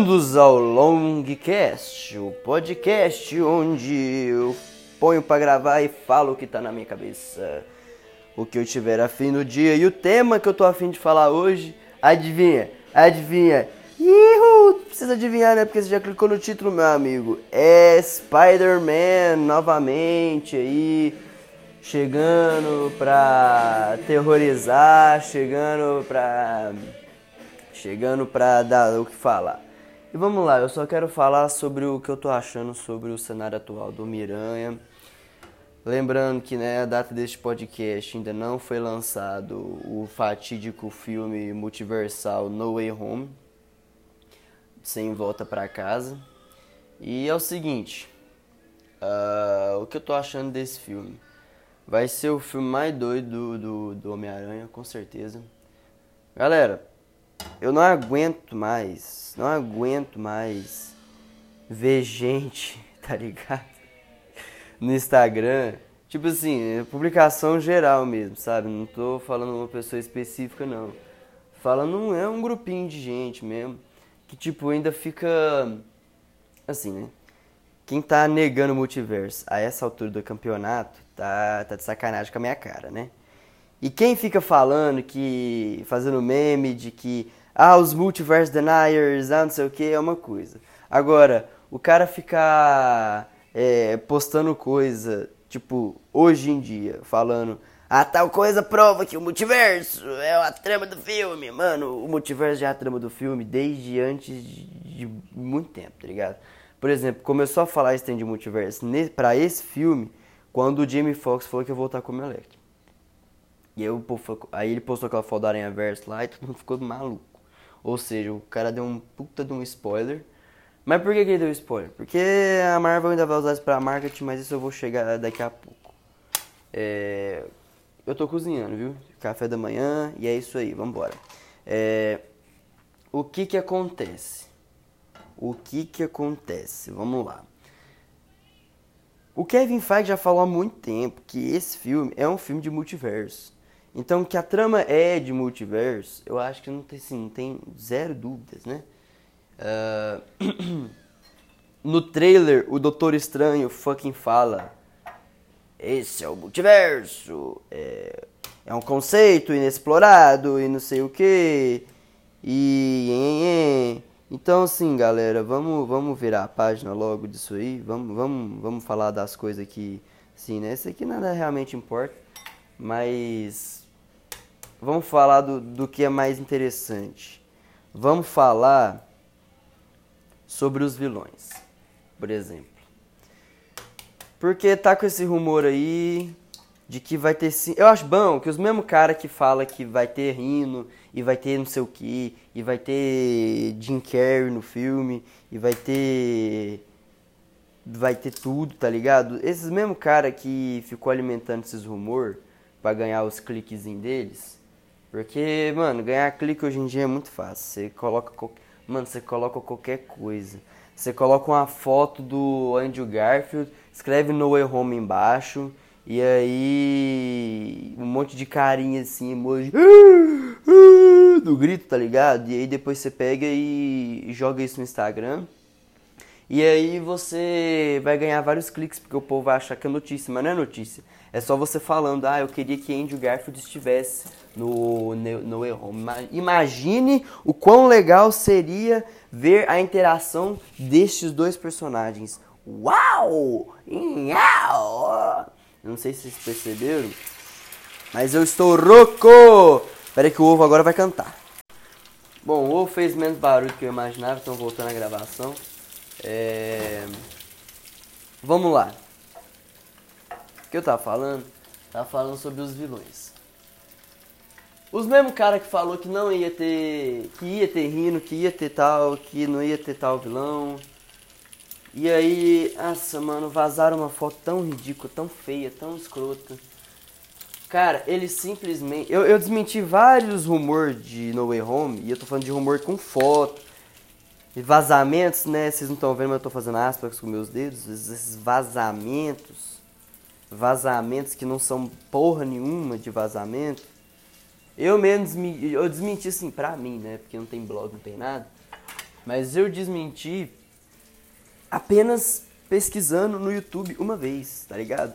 Bem-vindos ao Longcast, o podcast onde eu ponho pra gravar e falo o que tá na minha cabeça, o que eu tiver afim no dia. E o tema que eu tô afim de falar hoje, adivinha? Adivinha? Ihu! Precisa adivinhar, né? Porque você já clicou no título, meu amigo. É Spider-Man novamente aí, chegando pra terrorizar, chegando pra chegando pra dar o que falar. E vamos lá, eu só quero falar sobre o que eu tô achando sobre o cenário atual do Miranha. Lembrando que né, a data deste podcast ainda não foi lançado o fatídico filme multiversal No Way Home, Sem Volta para Casa. E é o seguinte, uh, o que eu tô achando desse filme? Vai ser o filme mais doido do, do, do Homem-Aranha, com certeza. Galera, eu não aguento mais, não aguento mais ver gente, tá ligado? No Instagram, tipo assim, publicação geral mesmo, sabe? Não tô falando uma pessoa específica, não. Falando, é um grupinho de gente mesmo, que tipo, ainda fica assim, né? Quem tá negando o multiverso a essa altura do campeonato tá, tá de sacanagem com a minha cara, né? E quem fica falando que. fazendo meme de que. Ah, os multiverse deniers, ah, não sei o que, é uma coisa. Agora, o cara ficar é, postando coisa, tipo, hoje em dia, falando. Ah, tal coisa prova que o multiverso é a trama do filme. Mano, o multiverso já é a trama do filme desde antes de, de muito tempo, tá ligado? Por exemplo, começou a falar esse de multiverso para esse filme quando o Jamie Foxx falou que ia voltar como Electro. E aí, aí ele postou aquela foto da Aranha Verso lá e todo mundo ficou maluco. Ou seja, o cara deu um puta de um spoiler. Mas por que, que ele deu spoiler? Porque a Marvel ainda vai usar isso pra marketing, mas isso eu vou chegar daqui a pouco. É... Eu tô cozinhando, viu? Café da manhã e é isso aí, vambora. É... O que que acontece? O que que acontece? Vamos lá. O Kevin Feige já falou há muito tempo que esse filme é um filme de multiverso. Então, que a trama é de multiverso, eu acho que não tem, assim, não tem zero dúvidas, né? Uh... no trailer, o Doutor Estranho fucking fala: Esse é o multiverso, é, é um conceito inexplorado e não sei o que. E. Então, assim, galera, vamos, vamos virar a página logo disso aí. Vamos, vamos, vamos falar das coisas que. Sim, né? Isso aqui nada realmente importa. Mas vamos falar do, do que é mais interessante. Vamos falar sobre os vilões, por exemplo. Porque tá com esse rumor aí de que vai ter sim. Eu acho bom que os mesmos cara que fala que vai ter Rino e vai ter não sei o que e vai ter Jim Carrey no filme e vai ter vai ter tudo, tá ligado? Esses mesmos cara que ficou alimentando esses rumor para ganhar os cliquezinhos deles, porque, mano, ganhar clique hoje em dia é muito fácil. Você coloca. Mano, você coloca qualquer coisa. Você coloca uma foto do Andrew Garfield, escreve No Way Home embaixo, e aí. Um monte de carinha assim, emoji. Do grito, tá ligado? E aí depois você pega e joga isso no Instagram. E aí você vai ganhar vários cliques, porque o povo vai achar que é notícia, mas não é notícia. É só você falando, ah, eu queria que Andrew Garfield estivesse no, no, no. Imagine o quão legal seria ver a interação destes dois personagens. Uau! Uau! Não sei se vocês perceberam, mas eu estou rouco! Espera que o ovo agora vai cantar. Bom, o ovo fez menos barulho que eu imaginava, então voltando à gravação. É... Vamos lá. O que eu tava falando? Tava falando sobre os vilões. Os mesmos cara que falou que não ia ter. que ia ter Rino, que ia ter tal, que não ia ter tal vilão. E aí, nossa, mano, vazaram uma foto tão ridícula, tão feia, tão escrota. Cara, eles simplesmente. Eu, eu desmenti vários rumores de No Way Home, e eu tô falando de rumor com foto, e vazamentos, né? Vocês não estão vendo, mas eu tô fazendo aspas com meus dedos. Esses vazamentos, vazamentos que não são porra nenhuma de vazamento. Eu mesmo eu desmenti assim pra mim, né? Porque não tem blog, não tem nada. Mas eu desmenti apenas pesquisando no YouTube uma vez, tá ligado?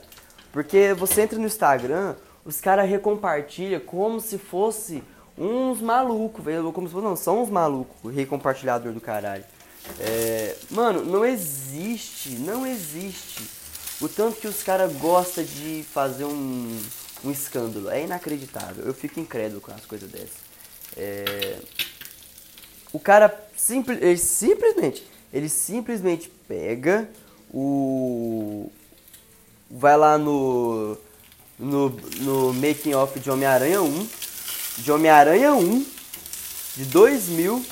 Porque você entra no Instagram, os caras recompartilham como se fosse uns malucos, velho. Como se fosse, não, são uns malucos, recompartilhador do caralho. É, mano, não existe, não existe. O tanto que os caras gostam de fazer um, um escândalo. É inacreditável. Eu fico incrédulo com as coisas dessas. É, o cara simples, ele simplesmente, ele simplesmente pega o. Vai lá no. No, no making off de Homem-Aranha 1. De Homem-Aranha 1 de 2000.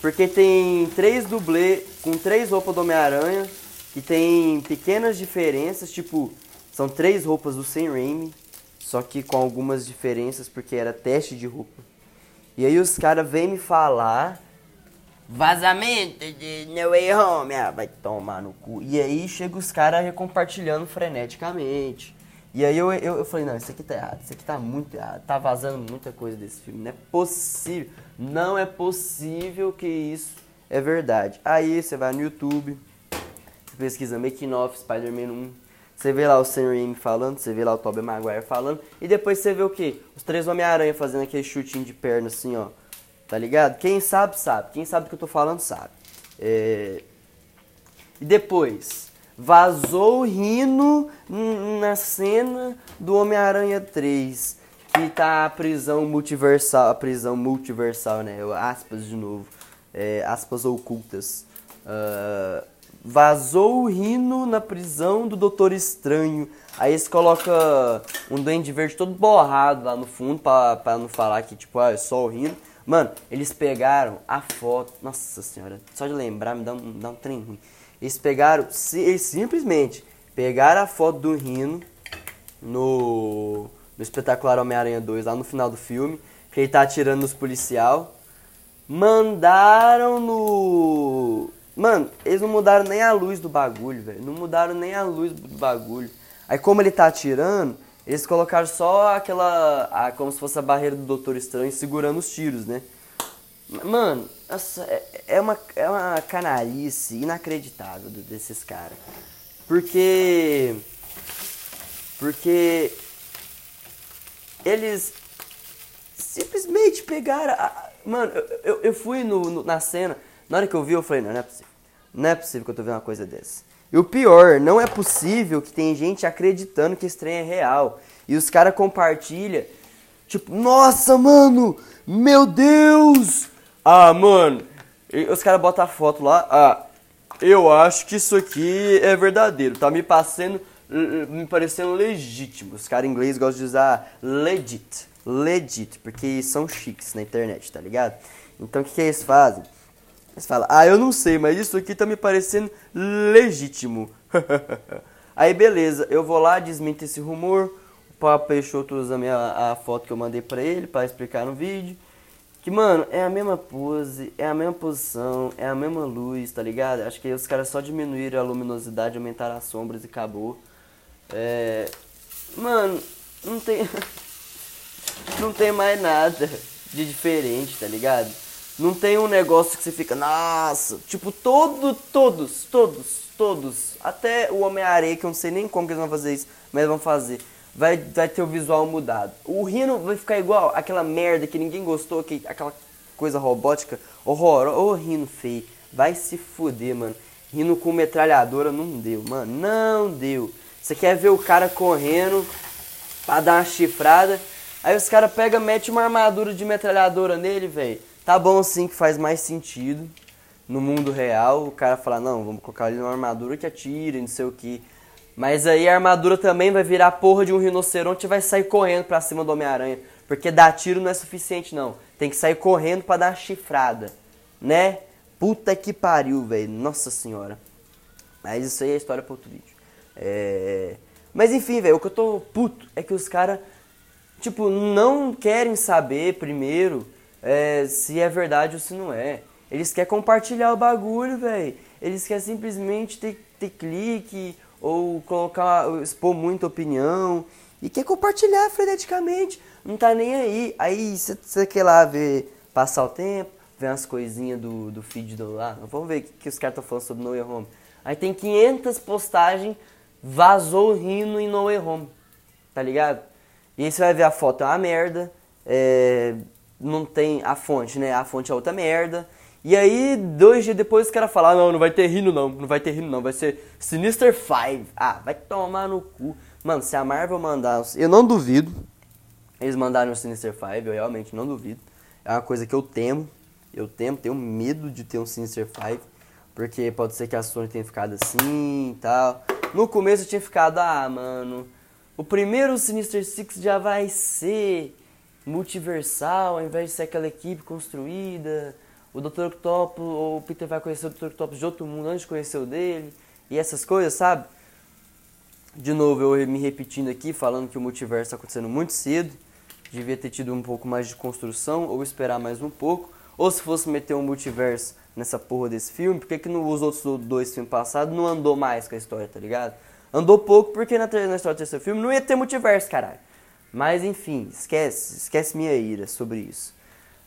Porque tem três dublê com três roupas do Homem-Aranha. E tem pequenas diferenças, tipo, são três roupas do Sam Raimi, só que com algumas diferenças porque era teste de roupa. E aí os caras vêm me falar Vazamento de No Way Home, ah, vai tomar no cu. E aí chega os caras recompartilhando freneticamente. E aí eu, eu, eu, falei, não, isso aqui tá errado, isso aqui tá muito errado, tá vazando muita coisa desse filme, não é possível, não é possível que isso é verdade. Aí você vai no YouTube, pesquisa Making of Spider-Man 1, você vê lá o Sam Raimi falando, você vê lá o Tobey Maguire falando, e depois você vê o quê? Os três Homem-Aranha fazendo aquele chutinho de perna assim, ó, Tá ligado? Quem sabe, sabe. Quem sabe do que eu tô falando, sabe. É... E depois, vazou o Rino na cena do Homem-Aranha 3. Que tá a prisão multiversal. A prisão multiversal, né? Aspas de novo. É, aspas ocultas. Uh, vazou o Rino na prisão do Doutor Estranho. Aí eles colocam um Duende Verde todo borrado lá no fundo pra, não falar que, tipo, ah, é só o Rino. Mano, eles pegaram a foto. Nossa senhora, só de lembrar me dá um, dá um trem ruim. Eles pegaram, eles simplesmente pegaram a foto do Rino no, no espetacular Homem-Aranha 2, lá no final do filme, que ele tá atirando nos policial. Mandaram no. Mano, eles não mudaram nem a luz do bagulho, velho. Não mudaram nem a luz do bagulho. Aí, como ele tá atirando, eles colocaram só aquela. A, como se fosse a barreira do Doutor Estranho segurando os tiros, né? Mano, essa é, é, uma, é uma canalice inacreditável desses caras. Porque. Porque. Eles simplesmente pegaram. A, mano, eu, eu fui no, no, na cena. Na hora que eu vi, eu falei: não, não é possível. Não é possível que eu tô vendo uma coisa dessa. E o pior, não é possível que tem gente acreditando que esse trem é real. E os caras compartilham, tipo, nossa, mano, meu Deus! Ah, mano, os caras botam a foto lá, ah, eu acho que isso aqui é verdadeiro, tá me passando, me parecendo legítimo. Os caras inglês gostam de usar legit, legit, porque são chiques na internet, tá ligado? Então o que, que eles fazem? Eles falam, ah, eu não sei, mas isso aqui tá me parecendo legítimo. Aí beleza, eu vou lá, desminto esse rumor. O Papo Peixoto usa a, minha, a foto que eu mandei pra ele para explicar no vídeo. Que, mano, é a mesma pose, é a mesma posição, é a mesma luz, tá ligado? Acho que os caras só diminuíram a luminosidade, aumentaram as sombras e acabou. É. Mano, não tem. não tem mais nada de diferente, tá ligado? Não tem um negócio que você fica, nossa, tipo, todo, todos, todos, todos, até o Homem-Areia, que eu não sei nem como que eles vão fazer isso, mas vão fazer. Vai, vai ter o visual mudado. O Rino vai ficar igual aquela merda que ninguém gostou, que, aquela coisa robótica, horror, ô oh, Rino feio. Vai se fuder, mano. Rino com metralhadora não deu, mano, não deu. Você quer ver o cara correndo pra dar uma chifrada, aí os caras pegam, mete uma armadura de metralhadora nele, velho Tá bom sim que faz mais sentido no mundo real o cara falar, não, vamos colocar ali uma armadura que atire, não sei o que. Mas aí a armadura também vai virar a porra de um rinoceronte e vai sair correndo pra cima do Homem-Aranha. Porque dar tiro não é suficiente, não. Tem que sair correndo para dar chifrada. Né? Puta que pariu, velho. Nossa senhora. Mas isso aí é história para outro vídeo. É... Mas enfim, velho, o que eu tô puto é que os caras, tipo, não querem saber primeiro é, se é verdade ou se não é. Eles querem compartilhar o bagulho, velho. Eles querem simplesmente ter, ter clique ou colocar, expor muita opinião. e quer compartilhar freneticamente. Não tá nem aí. Aí você quer lá ver, passar o tempo, ver umas coisinhas do, do feed do lá. Vamos ver o que, que os caras estão falando sobre No Way Home. Aí tem 500 postagens, vazou rindo em No Way Home. Tá ligado? E aí você vai ver a foto, é uma merda. É, não tem a fonte, né? A fonte é outra merda. E aí, dois dias depois, os caras falaram, não, não vai ter rindo não, não vai ter rindo não, vai ser Sinister 5. Ah, vai tomar no cu. Mano, se a Marvel mandar, eu não duvido, eles mandaram o Sinister 5, eu realmente não duvido. É uma coisa que eu temo, eu temo, tenho medo de ter um Sinister 5, porque pode ser que a Sony tenha ficado assim e tal. No começo eu tinha ficado, ah, mano, o primeiro Sinister Six já vai ser multiversal, ao invés de ser aquela equipe construída o Dr. Octopus, ou o Peter vai conhecer o Dr. Octopus de outro mundo antes de conhecer o dele, e essas coisas, sabe? De novo, eu me repetindo aqui, falando que o multiverso está acontecendo muito cedo, devia ter tido um pouco mais de construção, ou esperar mais um pouco, ou se fosse meter um multiverso nessa porra desse filme, por que, que nos outros dois filmes passados não andou mais com a história, tá ligado? Andou pouco porque na, na história do terceiro filme não ia ter multiverso, caralho. Mas enfim, esquece, esquece minha ira sobre isso.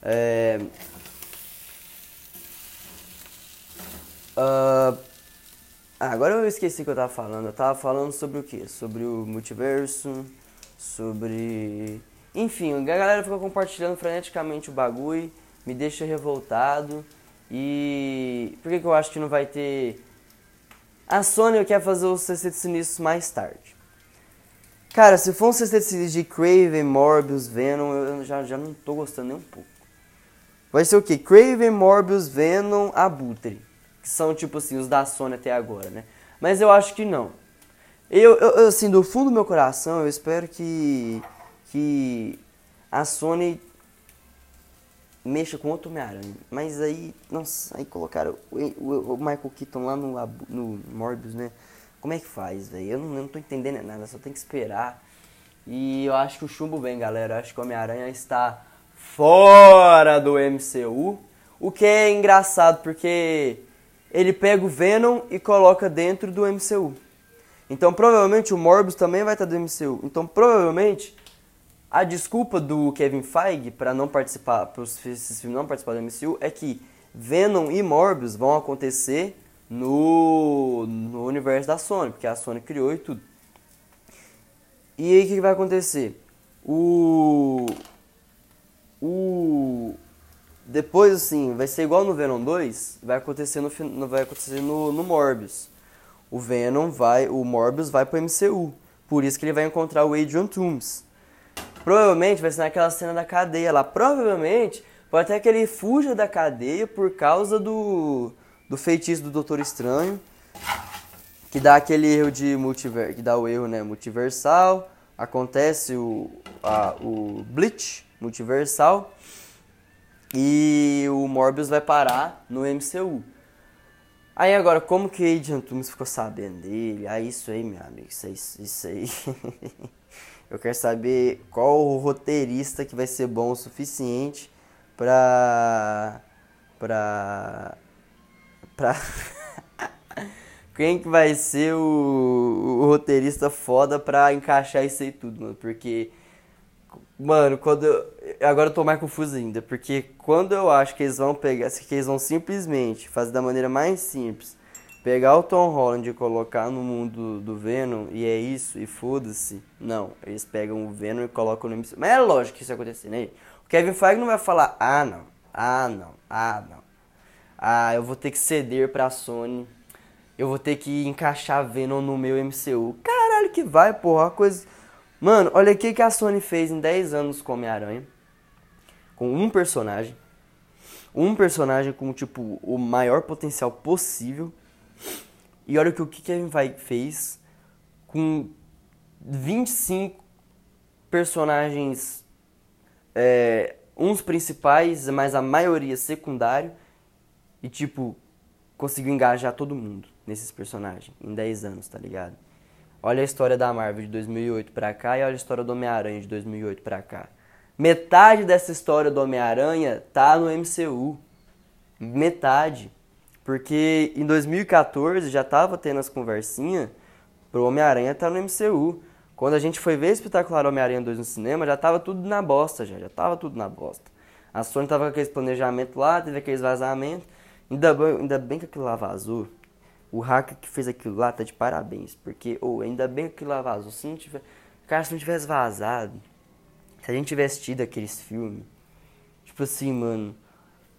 É, Uh, agora eu esqueci o que eu tava falando. Eu tava falando sobre o que? Sobre o multiverso, sobre. Enfim, a galera fica compartilhando freneticamente o bagulho, me deixa revoltado. E. Por que, que eu acho que não vai ter. A Sony quer fazer os 60 sinistros mais tarde. Cara, se for um 60 sinistros de Craven, Morbius, Venom, eu já, já não tô gostando nem um pouco. Vai ser o que? Craven, Morbius, Venom, Abutre que são tipo assim os da Sony até agora, né? Mas eu acho que não. Eu, eu assim, do fundo do meu coração, eu espero que que a Sony mexa com outro Homem-Aranha. Mas aí, nossa, aí colocaram o, o, o, Michael Keaton lá no, no Morbius, né? Como é que faz, velho? Eu não, eu não tô entendendo nada, só tem que esperar. E eu acho que o chumbo vem, galera. Eu acho que o Homem-Aranha está fora do MCU. O que é engraçado, porque ele pega o Venom e coloca dentro do MCU. Então provavelmente o Morbius também vai estar do MCU. Então provavelmente a desculpa do Kevin Feige para não participar, para esses filmes não participar do MCU é que Venom e Morbius vão acontecer no, no universo da Sony, porque a Sony criou e tudo. E aí o que vai acontecer? O o depois, assim, vai ser igual no Venom 2, vai acontecer no, vai acontecer no, no Morbius. O Venom vai, o Morbius vai pro MCU. Por isso que ele vai encontrar o Adrian Toomes. Provavelmente vai ser naquela cena da cadeia lá. Provavelmente pode até que ele fuja da cadeia por causa do, do feitiço do Doutor Estranho. Que dá aquele erro de multiver, que dá o erro, né, multiversal. Acontece o, a, o Bleach multiversal e o Morbius vai parar no MCU. Aí agora, como que Adrian Toomes ficou sabendo dele? Ah, isso aí, meu amigo, isso aí. Isso aí. Eu quero saber qual o roteirista que vai ser bom o suficiente pra. pra. pra. Quem que vai ser o, o roteirista foda pra encaixar isso aí tudo, mano? Porque Mano, quando eu, agora eu tô mais confuso ainda, porque quando eu acho que eles vão pegar, que eles vão simplesmente fazer da maneira mais simples, pegar o Tom Holland e colocar no mundo do Venom e é isso e foda-se. Não, eles pegam o Venom e colocam no Mas é lógico que isso acontecer, né? O Kevin Feige não vai falar: "Ah, não. Ah, não. Ah, não. Ah, eu vou ter que ceder pra Sony. Eu vou ter que encaixar Venom no meu MCU". Caralho, que vai, porra, coisa Mano, olha o que a Sony fez em 10 anos com Homem-Aranha. Com um personagem. Um personagem com, tipo, o maior potencial possível. E olha o que o Kevin Feige fez com 25 personagens, é, uns principais, mas a maioria secundário. E, tipo, conseguiu engajar todo mundo nesses personagens em 10 anos, tá ligado? Olha a história da Marvel de 2008 pra cá e olha a história do Homem-Aranha de 2008 pra cá. Metade dessa história do Homem-Aranha tá no MCU. Metade. Porque em 2014 já tava tendo as conversinhas pro Homem-Aranha tá no MCU. Quando a gente foi ver Espetacular Homem-Aranha 2 no cinema, já tava tudo na bosta, já, já tava tudo na bosta. A Sony tava com aquele planejamento lá, teve aqueles vazamentos. Ainda bem, ainda bem que aquilo lá vazou. O hacker que fez aquilo lá tá de parabéns. Porque, ou oh, ainda bem que aquilo lá vazou. Se não tiver. Cara, se não tivesse vazado. Se a gente tivesse tido aqueles filmes. Tipo assim, mano.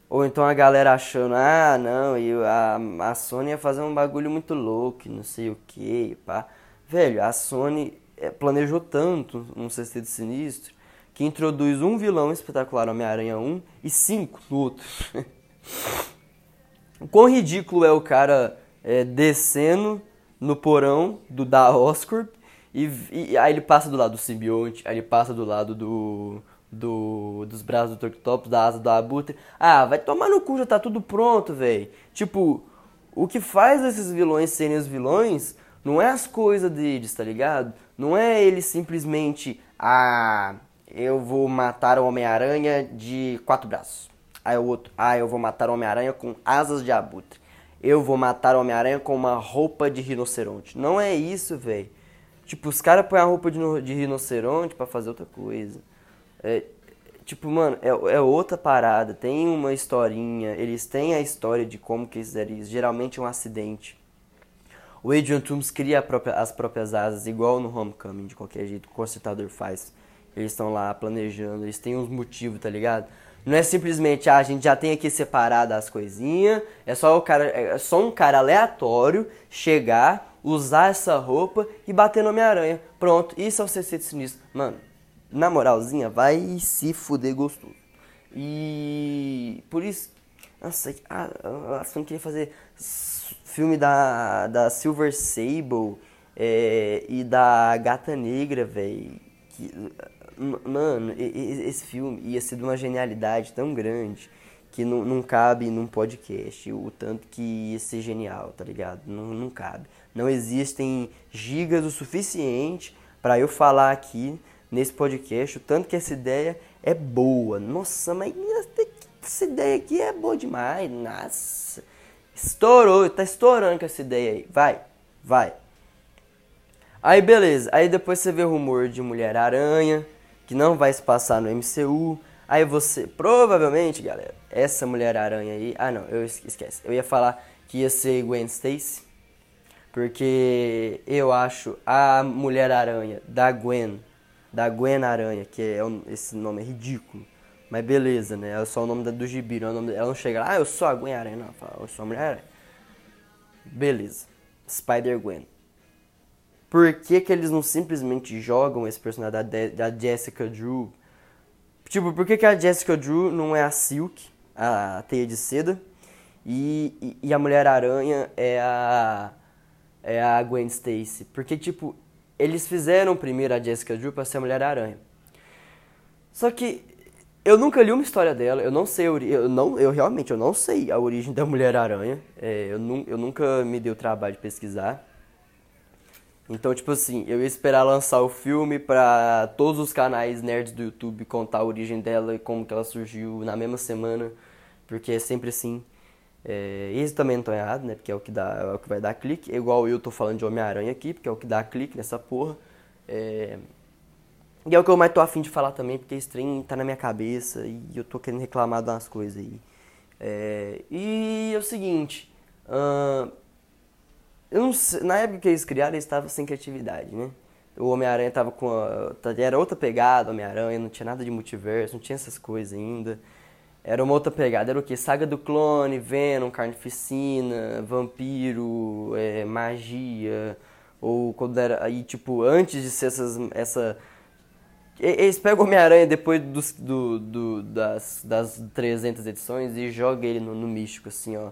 Ou então a galera achando, ah, não, e a, a Sony ia fazer um bagulho muito louco, não sei o que, pá. Velho, a Sony é, planejou tanto um Sexteto Sinistro que introduz um vilão espetacular Homem-Aranha 1 e cinco no outro. o quão ridículo é o cara é, descendo no porão do da Oscorp e, e, aí ele passa do lado do simbionte, aí ele passa do lado do, do dos braços do Torctopus, da asa do Abutre. Ah, vai tomar no cu, já tá tudo pronto, velho. Tipo, o que faz esses vilões serem os vilões não é as coisas deles, tá ligado? Não é ele simplesmente, ah, eu vou matar o Homem-Aranha de quatro braços. Aí o outro, ah, eu vou matar o Homem-Aranha com asas de abutre. Eu vou matar o Homem-Aranha com uma roupa de rinoceronte. Não é isso, velho. Tipo, os caras põem a roupa de, de rinoceronte para fazer outra coisa. É, tipo, mano, é, é, outra parada. Tem uma historinha. Eles têm a história de como que eles fizeram isso. Geralmente é um acidente. O Adrian Toomes cria própria, as próprias asas, igual no Homecoming, de qualquer jeito. O consertador faz. Eles estão lá planejando, eles têm uns motivos, tá ligado? Não é simplesmente, ah, a gente já tem aqui separado as coisinhas, é só o cara, é só um cara aleatório chegar, usar essa roupa e bater no Homem-Aranha. Pronto, isso é o de Sinistro. Mano, na moralzinha, vai se fuder gostoso. E por isso, nossa, ah, a Sony queria fazer filme da, da Silver Sable é, e da Gata Negra, velho. Mano, esse filme ia ser de uma genialidade tão grande que não, não cabe num podcast o tanto que ia ser genial, tá ligado? Não, não cabe. Não existem gigas o suficiente para eu falar aqui nesse podcast o tanto que essa ideia é boa. Nossa, mas essa ideia aqui é boa demais. Nossa. Estourou, tá estourando com essa ideia aí. Vai, vai. Aí beleza, aí depois você vê o rumor de Mulher-Aranha, que não vai se passar no MCU. Aí você, provavelmente, galera, essa Mulher-Aranha aí. Ah não, eu esquece. Eu ia falar que ia ser Gwen Stacy. Porque eu acho a Mulher-Aranha da Gwen, da Gwen Aranha, que é esse nome é ridículo. Mas beleza, né? É só o nome do gibi, não é nome, ela não chega lá, ah, eu sou a Gwen Aranha, não, fala, eu sou a Mulher-Aranha. Beleza. Spider-Gwen. Por que, que eles não simplesmente jogam esse personagem da, da Jessica Drew? Tipo, por que, que a Jessica Drew não é a Silk, a teia de seda, e, e, e a Mulher-Aranha é a, é a Gwen Stacy? Porque, tipo, eles fizeram primeiro a Jessica Drew pra ser a Mulher-Aranha. Só que eu nunca li uma história dela, eu não sei, eu, não, eu realmente eu não sei a origem da Mulher-Aranha. É, eu, nu, eu nunca me dei o trabalho de pesquisar. Então, tipo assim, eu ia esperar lançar o filme pra todos os canais nerds do YouTube contar a origem dela e como que ela surgiu na mesma semana, porque é sempre assim. É, isso também não tô errado, né? Porque é o que dá, é o que vai dar clique. Igual eu tô falando de Homem-Aranha aqui, porque é o que dá clique nessa porra. É, e é o que eu mais tô afim de falar também, porque esse trem tá na minha cabeça e eu tô querendo reclamar de umas coisas aí. É, e é o seguinte, eu não sei, na época que eles criaram, eles estavam sem criatividade, né? O Homem-Aranha tava com. A, era outra pegada, Homem-Aranha, não tinha nada de multiverso, não tinha essas coisas ainda. Era uma outra pegada, era o que? Saga do clone, Venom, carnificina, vampiro, é, magia. Ou quando era. Aí, tipo, antes de ser essas, essa. Eles pegam o Homem-Aranha depois dos, do, do, das, das 300 edições e jogam ele no, no místico, assim, ó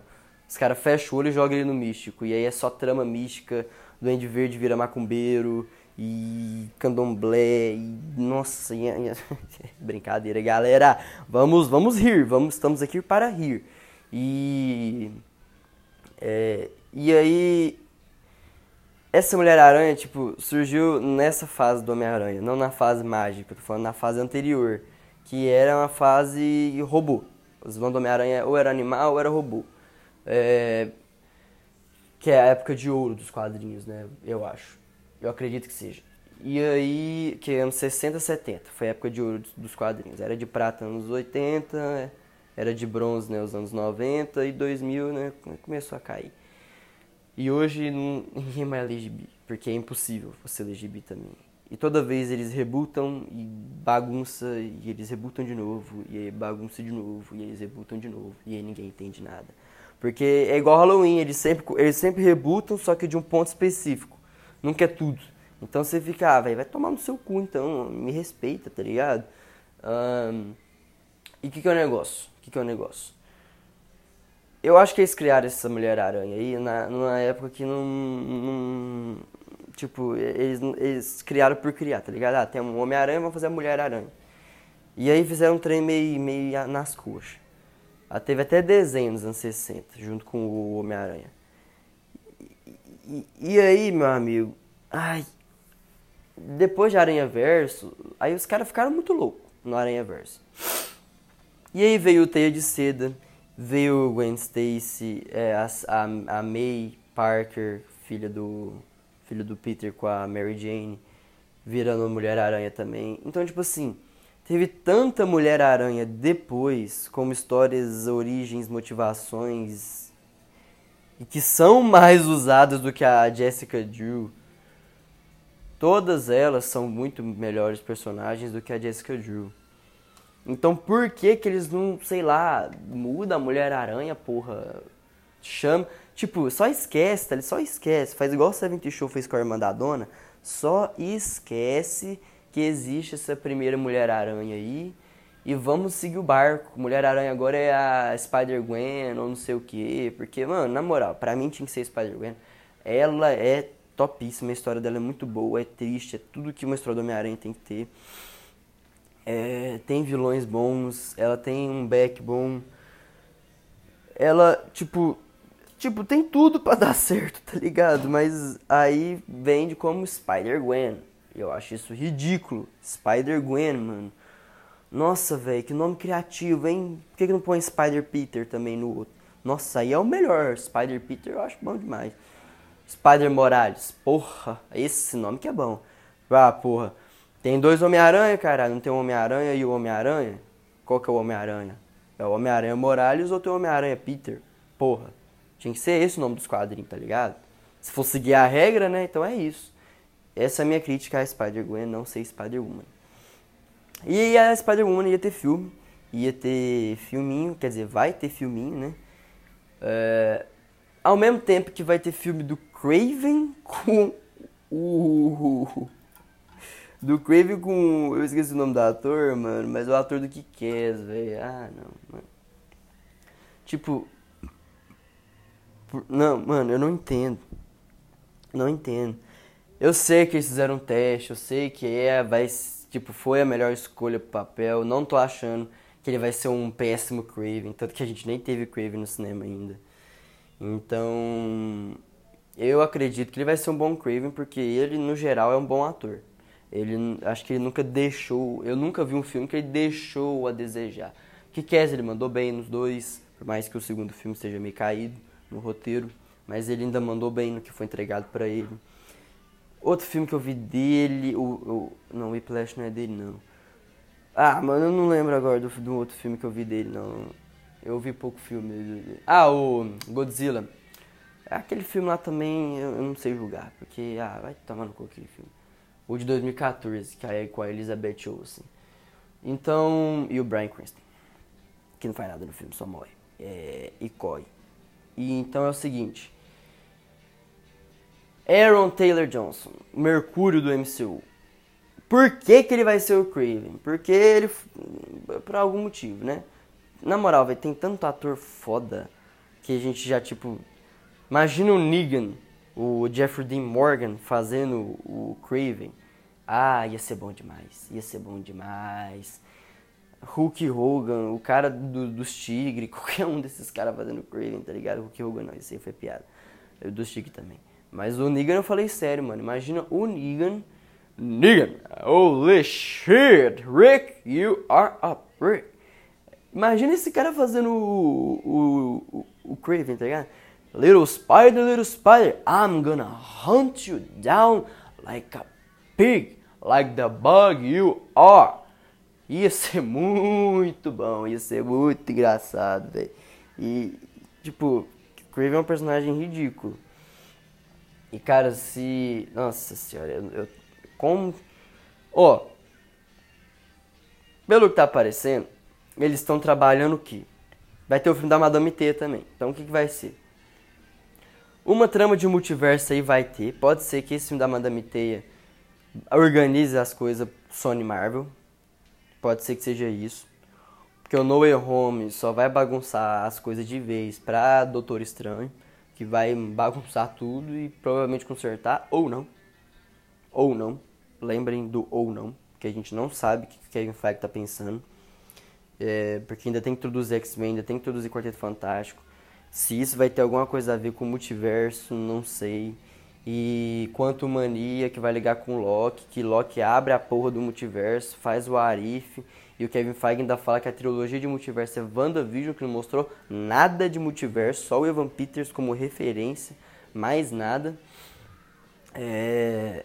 os caras fecham o olho e jogam ele no místico. E aí é só trama mística, Duende Verde vira macumbeiro e candomblé e nossa, e, brincadeira, galera. Vamos, vamos rir, vamos, estamos aqui para rir. E é, e aí essa Mulher-Aranha, tipo, surgiu nessa fase do Homem-Aranha, não na fase mágica, tô falando na fase anterior, que era uma fase robô. Os vilões do Homem-Aranha ou era animal ou era robô. É, que é a época de ouro dos quadrinhos, né? Eu acho. Eu acredito que seja. E aí, que é anos 60, 70, foi a época de ouro dos quadrinhos. Era de prata anos 80, era de bronze né, os anos 90 e 2000 né, começou a cair. E hoje ninguém mais lê gibi, porque é impossível você ler gibi também. E toda vez eles rebutam e bagunça, e eles rebutam de novo, e bagunça de novo, e eles rebutam de novo, e aí ninguém entende nada. Porque é igual Halloween, eles sempre, eles sempre rebutam, só que de um ponto específico. Nunca é tudo. Então você fica, ah, véio, vai tomar no seu cu então, me respeita, tá ligado? Um, e o que, que é o negócio? O que, que é o negócio? Eu acho que eles criaram essa Mulher-Aranha aí na, numa época que não, não Tipo, eles, eles criaram por criar, tá ligado? Ah, tem um Homem-Aranha, vamos fazer a Mulher-Aranha. E aí fizeram um trem meio, meio nas coxas. Ah, teve até desenho nos anos 60, junto com o Homem-Aranha. E, e, aí, meu amigo, ai, depois de Aranha Verso, aí os caras ficaram muito loucos no Aranha Verso. E aí veio o Teia de Seda, veio o Gwen Stacy, é, a, a, a May Parker, filha do filho do Peter com a Mary Jane, virando Mulher-Aranha também. Então, tipo assim, teve tanta Mulher-Aranha depois, como histórias, origens, motivações, e que são mais usadas do que a Jessica Drew. Todas elas são muito melhores personagens do que a Jessica Drew. Então por que que eles não, sei lá, muda a Mulher-Aranha, porra? Chama. Tipo, só esquece, tá? Só esquece. Faz igual o Seventy Show fez com a irmã da dona. Só esquece que existe essa primeira Mulher-Aranha aí. E vamos seguir o barco. Mulher-Aranha agora é a Spider-Gwen ou não sei o que. Porque, mano, na moral, pra mim tinha que ser Spider-Gwen. Ela é topíssima, a história dela é muito boa, é triste, é tudo que uma história do Homem-Aranha tem que ter. É, tem vilões bons, ela tem um back bom. Ela, tipo, Tipo, tem tudo para dar certo, tá ligado? Mas aí vende como Spider-Gwen. Eu acho isso ridículo. Spider-Gwen, mano. Nossa, velho, que nome criativo, hein? Por que, que não põe Spider-Peter também no outro? Nossa, aí é o melhor. Spider-Peter eu acho bom demais. Spider-Morales. Porra, esse nome que é bom. Ah, porra. Tem dois Homem-Aranha, cara. Não tem o Homem-Aranha e o Homem-Aranha? Qual que é o Homem-Aranha? É o Homem-Aranha Morales ou tem o Homem-Aranha Peter? Porra. Tinha que ser esse o nome dos quadrinhos, tá ligado? Se for seguir a regra, né? Então é isso. Essa é a minha crítica a Spider-Gwen, não ser Spider-Woman. E a Spider-Woman ia ter filme, ia ter filminho, quer dizer, vai ter filminho, né? É, ao mesmo tempo que vai ter filme do Craven com o. Do Craven com. Eu esqueci o nome do ator, mano, mas o ator do que quer, velho. Ah, não, mano. Tipo, não, mano, eu não entendo. Não entendo. Eu sei que eles fizeram um teste, eu sei que é, vai, tipo, foi a melhor escolha pro papel. Não tô achando que ele vai ser um péssimo Craven, tanto que a gente nem teve Craven no cinema ainda. Então, eu acredito que ele vai ser um bom Craven porque ele, no geral, é um bom ator. Ele, acho que ele nunca deixou, eu nunca vi um filme que ele deixou a desejar. Que Kes ele mandou bem nos dois, por mais que o segundo filme seja meio caído no roteiro, mas ele ainda mandou bem no que foi entregado para ele. Outro filme que eu vi dele, o, o não, Whiplash não é dele não. Ah, mano, eu não lembro agora do, do outro filme que eu vi dele não. Eu vi pouco filme dele. Ah, o Godzilla. Aquele filme lá também eu, eu não sei julgar, porque ah, vai tomar no cu aquele filme. O de 2014, que é com a Elizabeth Olsen. Então, e o Brian Cranston, que não faz nada no filme, só morre. É, e corre. E então é o seguinte. Aaron Taylor Johnson, Mercúrio do MCU. Por que, que ele vai ser o Craven? Porque ele. Por algum motivo, né? Na moral, velho, tem tanto ator foda que a gente já, tipo. Imagina o Negan, o Jeffrey Dean Morgan fazendo o Craven. Ah, ia ser bom demais. Ia ser bom demais. Hulk Hogan, o cara do, dos Tigres, qualquer um desses caras fazendo Craven, tá ligado? Hulk Hogan não, isso aí foi piada. Eu dos Tigres também. Mas o Negan eu falei sério, mano. Imagina o Negan. Negan, holy shit, Rick, you are a prick. Imagina esse cara fazendo o, o, o, o Craven, tá ligado? Little spider, little spider, I'm gonna hunt you down like a pig, like the bug you are. Ia ser muito bom, ia ser muito engraçado, velho. E, tipo, Craven é um personagem ridículo. E, cara, se. Nossa senhora, eu. eu como. Ó. Oh, pelo que tá aparecendo, eles estão trabalhando o quê? Vai ter o filme da Madame T também. Então, o que, que vai ser? Uma trama de multiverso aí vai ter. Pode ser que esse filme da Madame Teia organize as coisas Sony Marvel. Pode ser que seja isso. Porque o No Way Home só vai bagunçar as coisas de vez pra Doutor Estranho. Que vai bagunçar tudo e provavelmente consertar. Ou não. Ou não. Lembrem do ou não. Que a gente não sabe o que o Kevin Feige tá pensando. É, porque ainda tem que introduzir X-Men, ainda tem que introduzir Quarteto Fantástico. Se isso vai ter alguma coisa a ver com o multiverso, não sei. E quanto mania que vai ligar com o Loki, que Loki abre a porra do multiverso, faz o Arif. E o Kevin Feige ainda fala que a trilogia de multiverso é WandaVision, que não mostrou nada de multiverso, só o Evan Peters como referência, mais nada. É...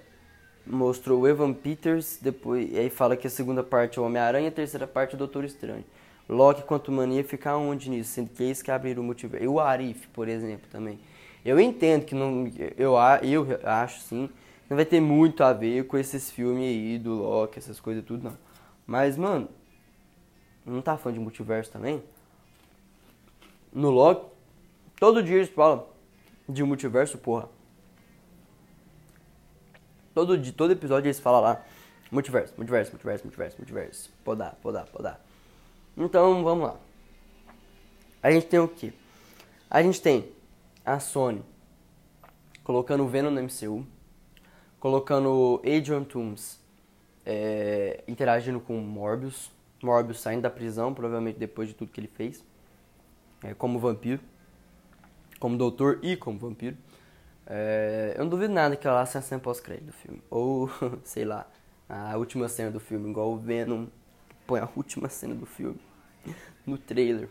Mostrou o Evan Peters, depois e aí fala que a segunda parte é o Homem-Aranha, a terceira parte é o Doutor Estranho. Loki quanto mania fica onde nisso? Sendo que é isso que abrir o multiverso. E o Arif, por exemplo, também. Eu entendo que não. Eu, eu acho sim. Não vai ter muito a ver com esses filmes aí do Loki, essas coisas tudo, não. Mas, mano. Não tá fã de multiverso também? No Loki, todo dia eles falam de multiverso, porra. Todo, dia, todo episódio eles falam lá. Multiverso, multiverso, multiverso, multiverso, multiverso. Podar, podar, podar. Então, vamos lá. A gente tem o que? A gente tem a Sony colocando o Venom no MCU, colocando Adrian Toomes é, interagindo com Morbius, Morbius saindo da prisão, provavelmente depois de tudo que ele fez, é, como vampiro, como doutor e como vampiro. É, eu não duvido nada que ela seja a cena pós-crédito do filme, ou sei lá, a última cena do filme, igual o Venom põe a última cena do filme no trailer.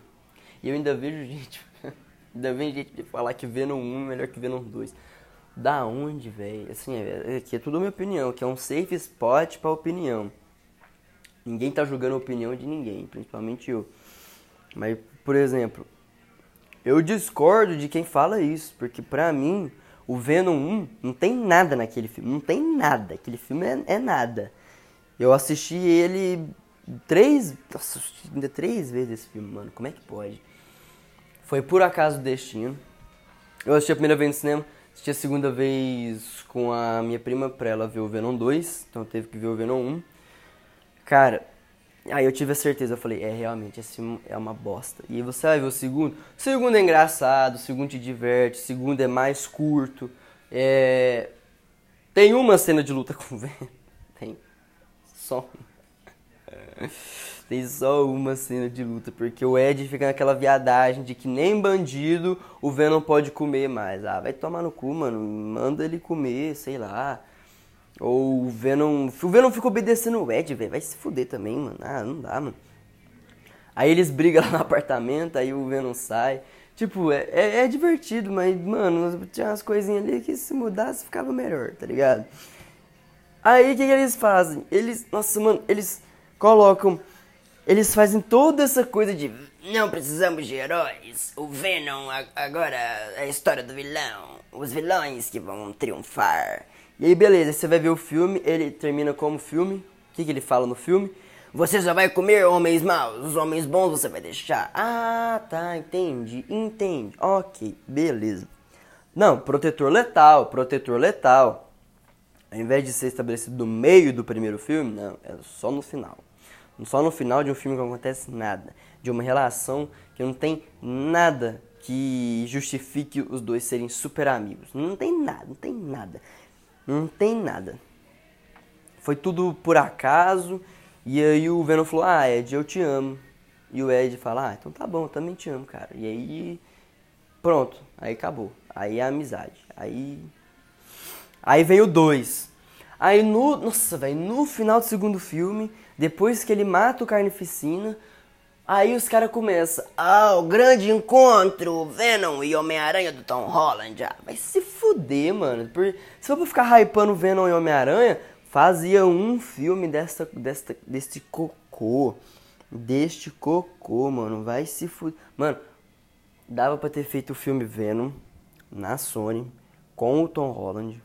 E eu ainda vejo gente. ainda vejo gente falar que Venom 1 é melhor que Venom 2. Da onde, velho? Assim, é, aqui é tudo minha opinião, que é um safe spot pra opinião. Ninguém tá julgando a opinião de ninguém, principalmente eu. Mas, por exemplo, eu discordo de quem fala isso, porque pra mim, o Venom 1 não tem nada naquele filme. Não tem nada. Aquele filme é, é nada. Eu assisti ele três. Nossa, ainda três vezes esse filme, mano. Como é que pode? Foi por acaso o destino. Eu assisti a primeira vez no cinema, assisti a segunda vez com a minha prima pra ela ver o Venom 2, então teve que ver o Venom 1. Cara, aí eu tive a certeza, eu falei, é realmente, esse é uma bosta. E você vai ver o segundo. O segundo é engraçado, o segundo te diverte, o segundo é mais curto. É... Tem uma cena de luta com o Venom. Tem. Só Tem só uma cena de luta, porque o Ed fica naquela viadagem de que nem bandido o Venom pode comer mais. Ah, vai tomar no cu, mano. Manda ele comer, sei lá. Ou o Venom. O Venom fica obedecendo o Ed, velho. Vai se fuder também, mano. Ah, não dá, mano. Aí eles brigam lá no apartamento, aí o Venom sai. Tipo, é, é, é divertido, mas, mano, tinha umas coisinhas ali que se mudasse ficava melhor, tá ligado? Aí o que, que eles fazem? Eles. Nossa, mano, eles colocam. Eles fazem toda essa coisa de não precisamos de heróis. O Venom agora é a história do vilão. Os vilões que vão triunfar. E aí, beleza, você vai ver o filme, ele termina como filme. O que, que ele fala no filme? Você só vai comer homens maus, os homens bons você vai deixar. Ah, tá, entendi, entendi. Ok, beleza. Não, protetor letal, protetor letal. Ao invés de ser estabelecido no meio do primeiro filme, não, é só no final. Só no final de um filme que não acontece nada. De uma relação que não tem nada que justifique os dois serem super amigos. Não tem nada, não tem nada. Não tem nada. Foi tudo por acaso. E aí o Venom falou, ah, Ed, eu te amo. E o Ed fala, ah, então tá bom, eu também te amo, cara. E aí, pronto, aí acabou. Aí é a amizade. Aí. Aí vem o 2. Aí no. Nossa, velho, no final do segundo filme, depois que ele mata o Carnificina, aí os caras começam. Ah, o grande encontro, Venom e Homem-Aranha do Tom Holland. Ah, vai se fuder, mano. Por, se for ficar hypando Venom e Homem-Aranha, fazia um filme dessa, dessa, desse cocô. Deste cocô, mano. Vai se fuder. Mano, dava pra ter feito o filme Venom na Sony com o Tom Holland.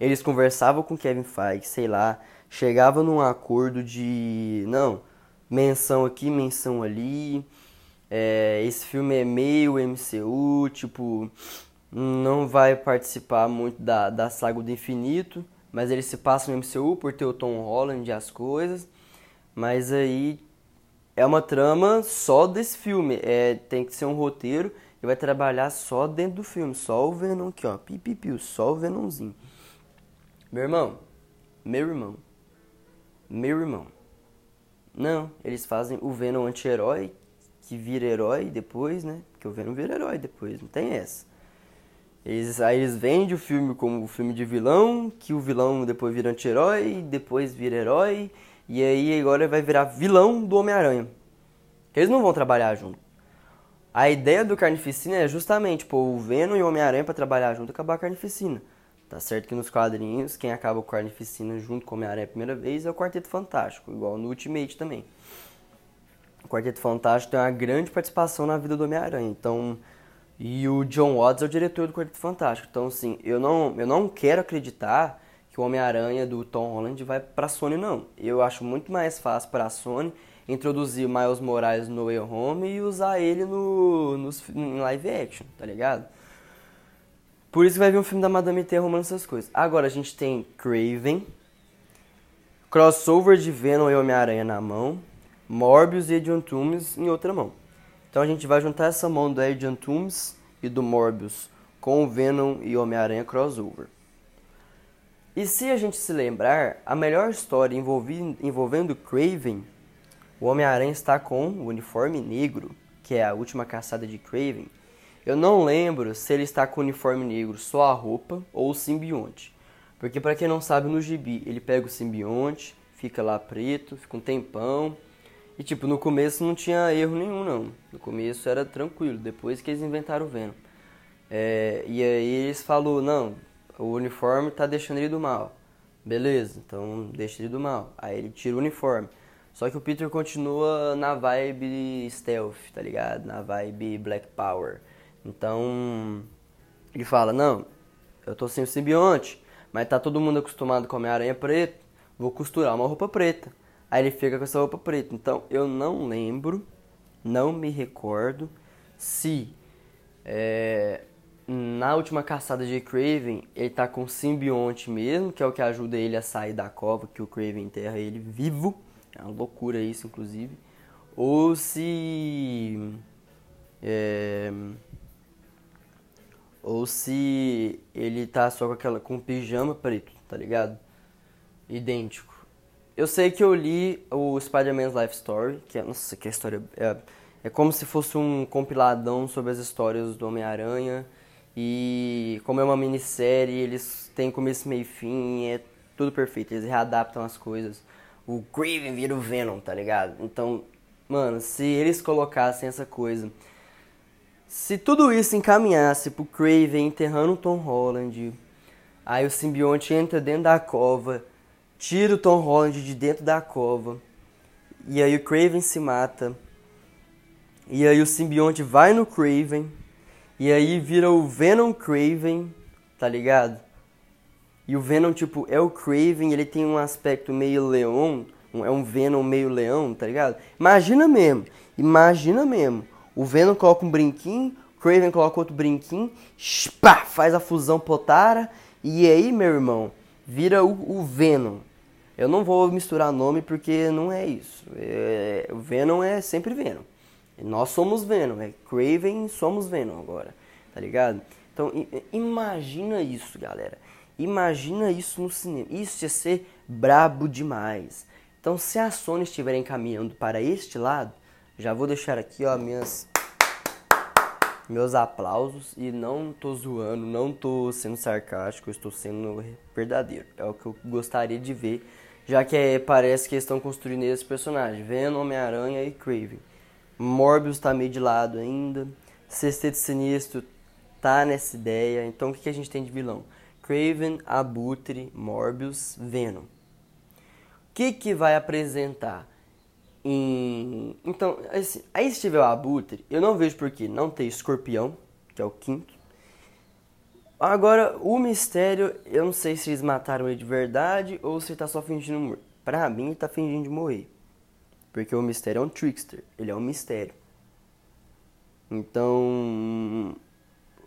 Eles conversavam com Kevin Feige, sei lá, chegava num acordo de não, menção aqui, menção ali. É, esse filme é meio MCU, tipo, não vai participar muito da, da saga do infinito, mas ele se passa no MCU por ter o Tom Holland e as coisas. Mas aí é uma trama só desse filme. É, tem que ser um roteiro e vai trabalhar só dentro do filme. Só o Venom aqui, ó. Pipipiu, só o Venomzinho. Meu irmão, meu irmão, meu irmão. Não, eles fazem o Venom anti-herói, que vira herói depois, né? Porque o Venom vira herói depois, não tem essa. Eles, aí eles vendem o filme como o filme de vilão, que o vilão depois vira anti-herói, depois vira herói, e aí agora vai virar vilão do Homem-Aranha. Eles não vão trabalhar junto. A ideia do Carnificina é justamente pôr o Venom e o Homem-Aranha para trabalhar junto acabar a Carnificina. Tá certo que nos quadrinhos, quem acaba com o Carnificina junto com o Homem-Aranha a primeira vez é o Quarteto Fantástico, igual no Ultimate também. O Quarteto Fantástico tem uma grande participação na vida do Homem-Aranha, então... E o John Watts é o diretor do Quarteto Fantástico, então assim, eu não, eu não quero acreditar que o Homem-Aranha do Tom Holland vai pra Sony, não. Eu acho muito mais fácil para a Sony introduzir o Miles Morales no Way Home e usar ele no, no, em live action, tá ligado? Por isso que vai vir um filme da Madame T arrumando essas coisas. Agora a gente tem Craven, crossover de Venom e Homem-Aranha na mão, Morbius e Adrian Toomes em outra mão. Então a gente vai juntar essa mão do Adrian Toomes e do Morbius com o Venom e Homem-Aranha crossover. E se a gente se lembrar, a melhor história envolvendo Craven, o Homem-Aranha está com o uniforme negro, que é a última caçada de Craven, eu não lembro se ele está com o uniforme negro só a roupa ou o simbionte. Porque para quem não sabe, no gibi ele pega o simbionte, fica lá preto, fica um tempão. E tipo, no começo não tinha erro nenhum não. No começo era tranquilo, depois que eles inventaram o Venom. É, e aí eles falaram, não, o uniforme tá deixando ele do mal. Beleza, então deixa ele do mal. Aí ele tira o uniforme. Só que o Peter continua na vibe stealth, tá ligado? Na vibe Black Power. Então, ele fala: Não, eu tô sem o simbionte, mas tá todo mundo acostumado com a Homem-Aranha preto, vou costurar uma roupa preta. Aí ele fica com essa roupa preta. Então, eu não lembro, não me recordo se é, na última caçada de Craven ele tá com o simbionte mesmo, que é o que ajuda ele a sair da cova, que o Craven enterra ele vivo. É uma loucura isso, inclusive. Ou se. É, ou se ele tá só com aquela com pijama preto, tá ligado? Idêntico. Eu sei que eu li o Spider-Man's Life Story, que é, nossa, que a história é, é como se fosse um compiladão sobre as histórias do Homem-Aranha e como é uma minissérie, eles têm começo, meio e fim, é tudo perfeito, eles readaptam as coisas. O Craven vira o Venom, tá ligado? Então, mano, se eles colocassem essa coisa se tudo isso encaminhasse pro Craven enterrando o Tom Holland, aí o simbionte entra dentro da cova, tira o Tom Holland de dentro da cova, e aí o Craven se mata, e aí o simbionte vai no Craven, e aí vira o Venom Craven, tá ligado? E o Venom, tipo, é o Craven, ele tem um aspecto meio leão, é um Venom meio leão, tá ligado? Imagina mesmo, imagina mesmo o Venom coloca um brinquinho, Craven coloca outro brinquinho, pá, faz a fusão potara, e aí, meu irmão, vira o, o Venom. Eu não vou misturar nome porque não é isso. É, Venom é sempre Venom. Nós somos Venom, é Craven somos Venom agora, tá ligado? Então imagina isso, galera. Imagina isso no cinema. Isso ia ser brabo demais. Então se a Sony estiver encaminhando para este lado, já vou deixar aqui, ó, minhas meus aplausos e não tô zoando, não tô sendo sarcástico, estou sendo verdadeiro. É o que eu gostaria de ver, já que é, parece que estão construindo esse personagem, Venom, Homem-Aranha e Craven. Morbius tá meio de lado ainda. Sexteto Sinistro tá nessa ideia. Então o que, que a gente tem de vilão? Craven, Abutre, Morbius, Venom. O que que vai apresentar? Em... Então, assim, aí se tiver o Abutre, eu não vejo por que não ter Escorpião, que é o quinto. Agora, o Mistério, eu não sei se eles mataram ele de verdade ou se ele tá só fingindo morrer. Pra mim, ele tá fingindo de morrer. Porque o Mistério é um trickster, ele é um mistério. Então,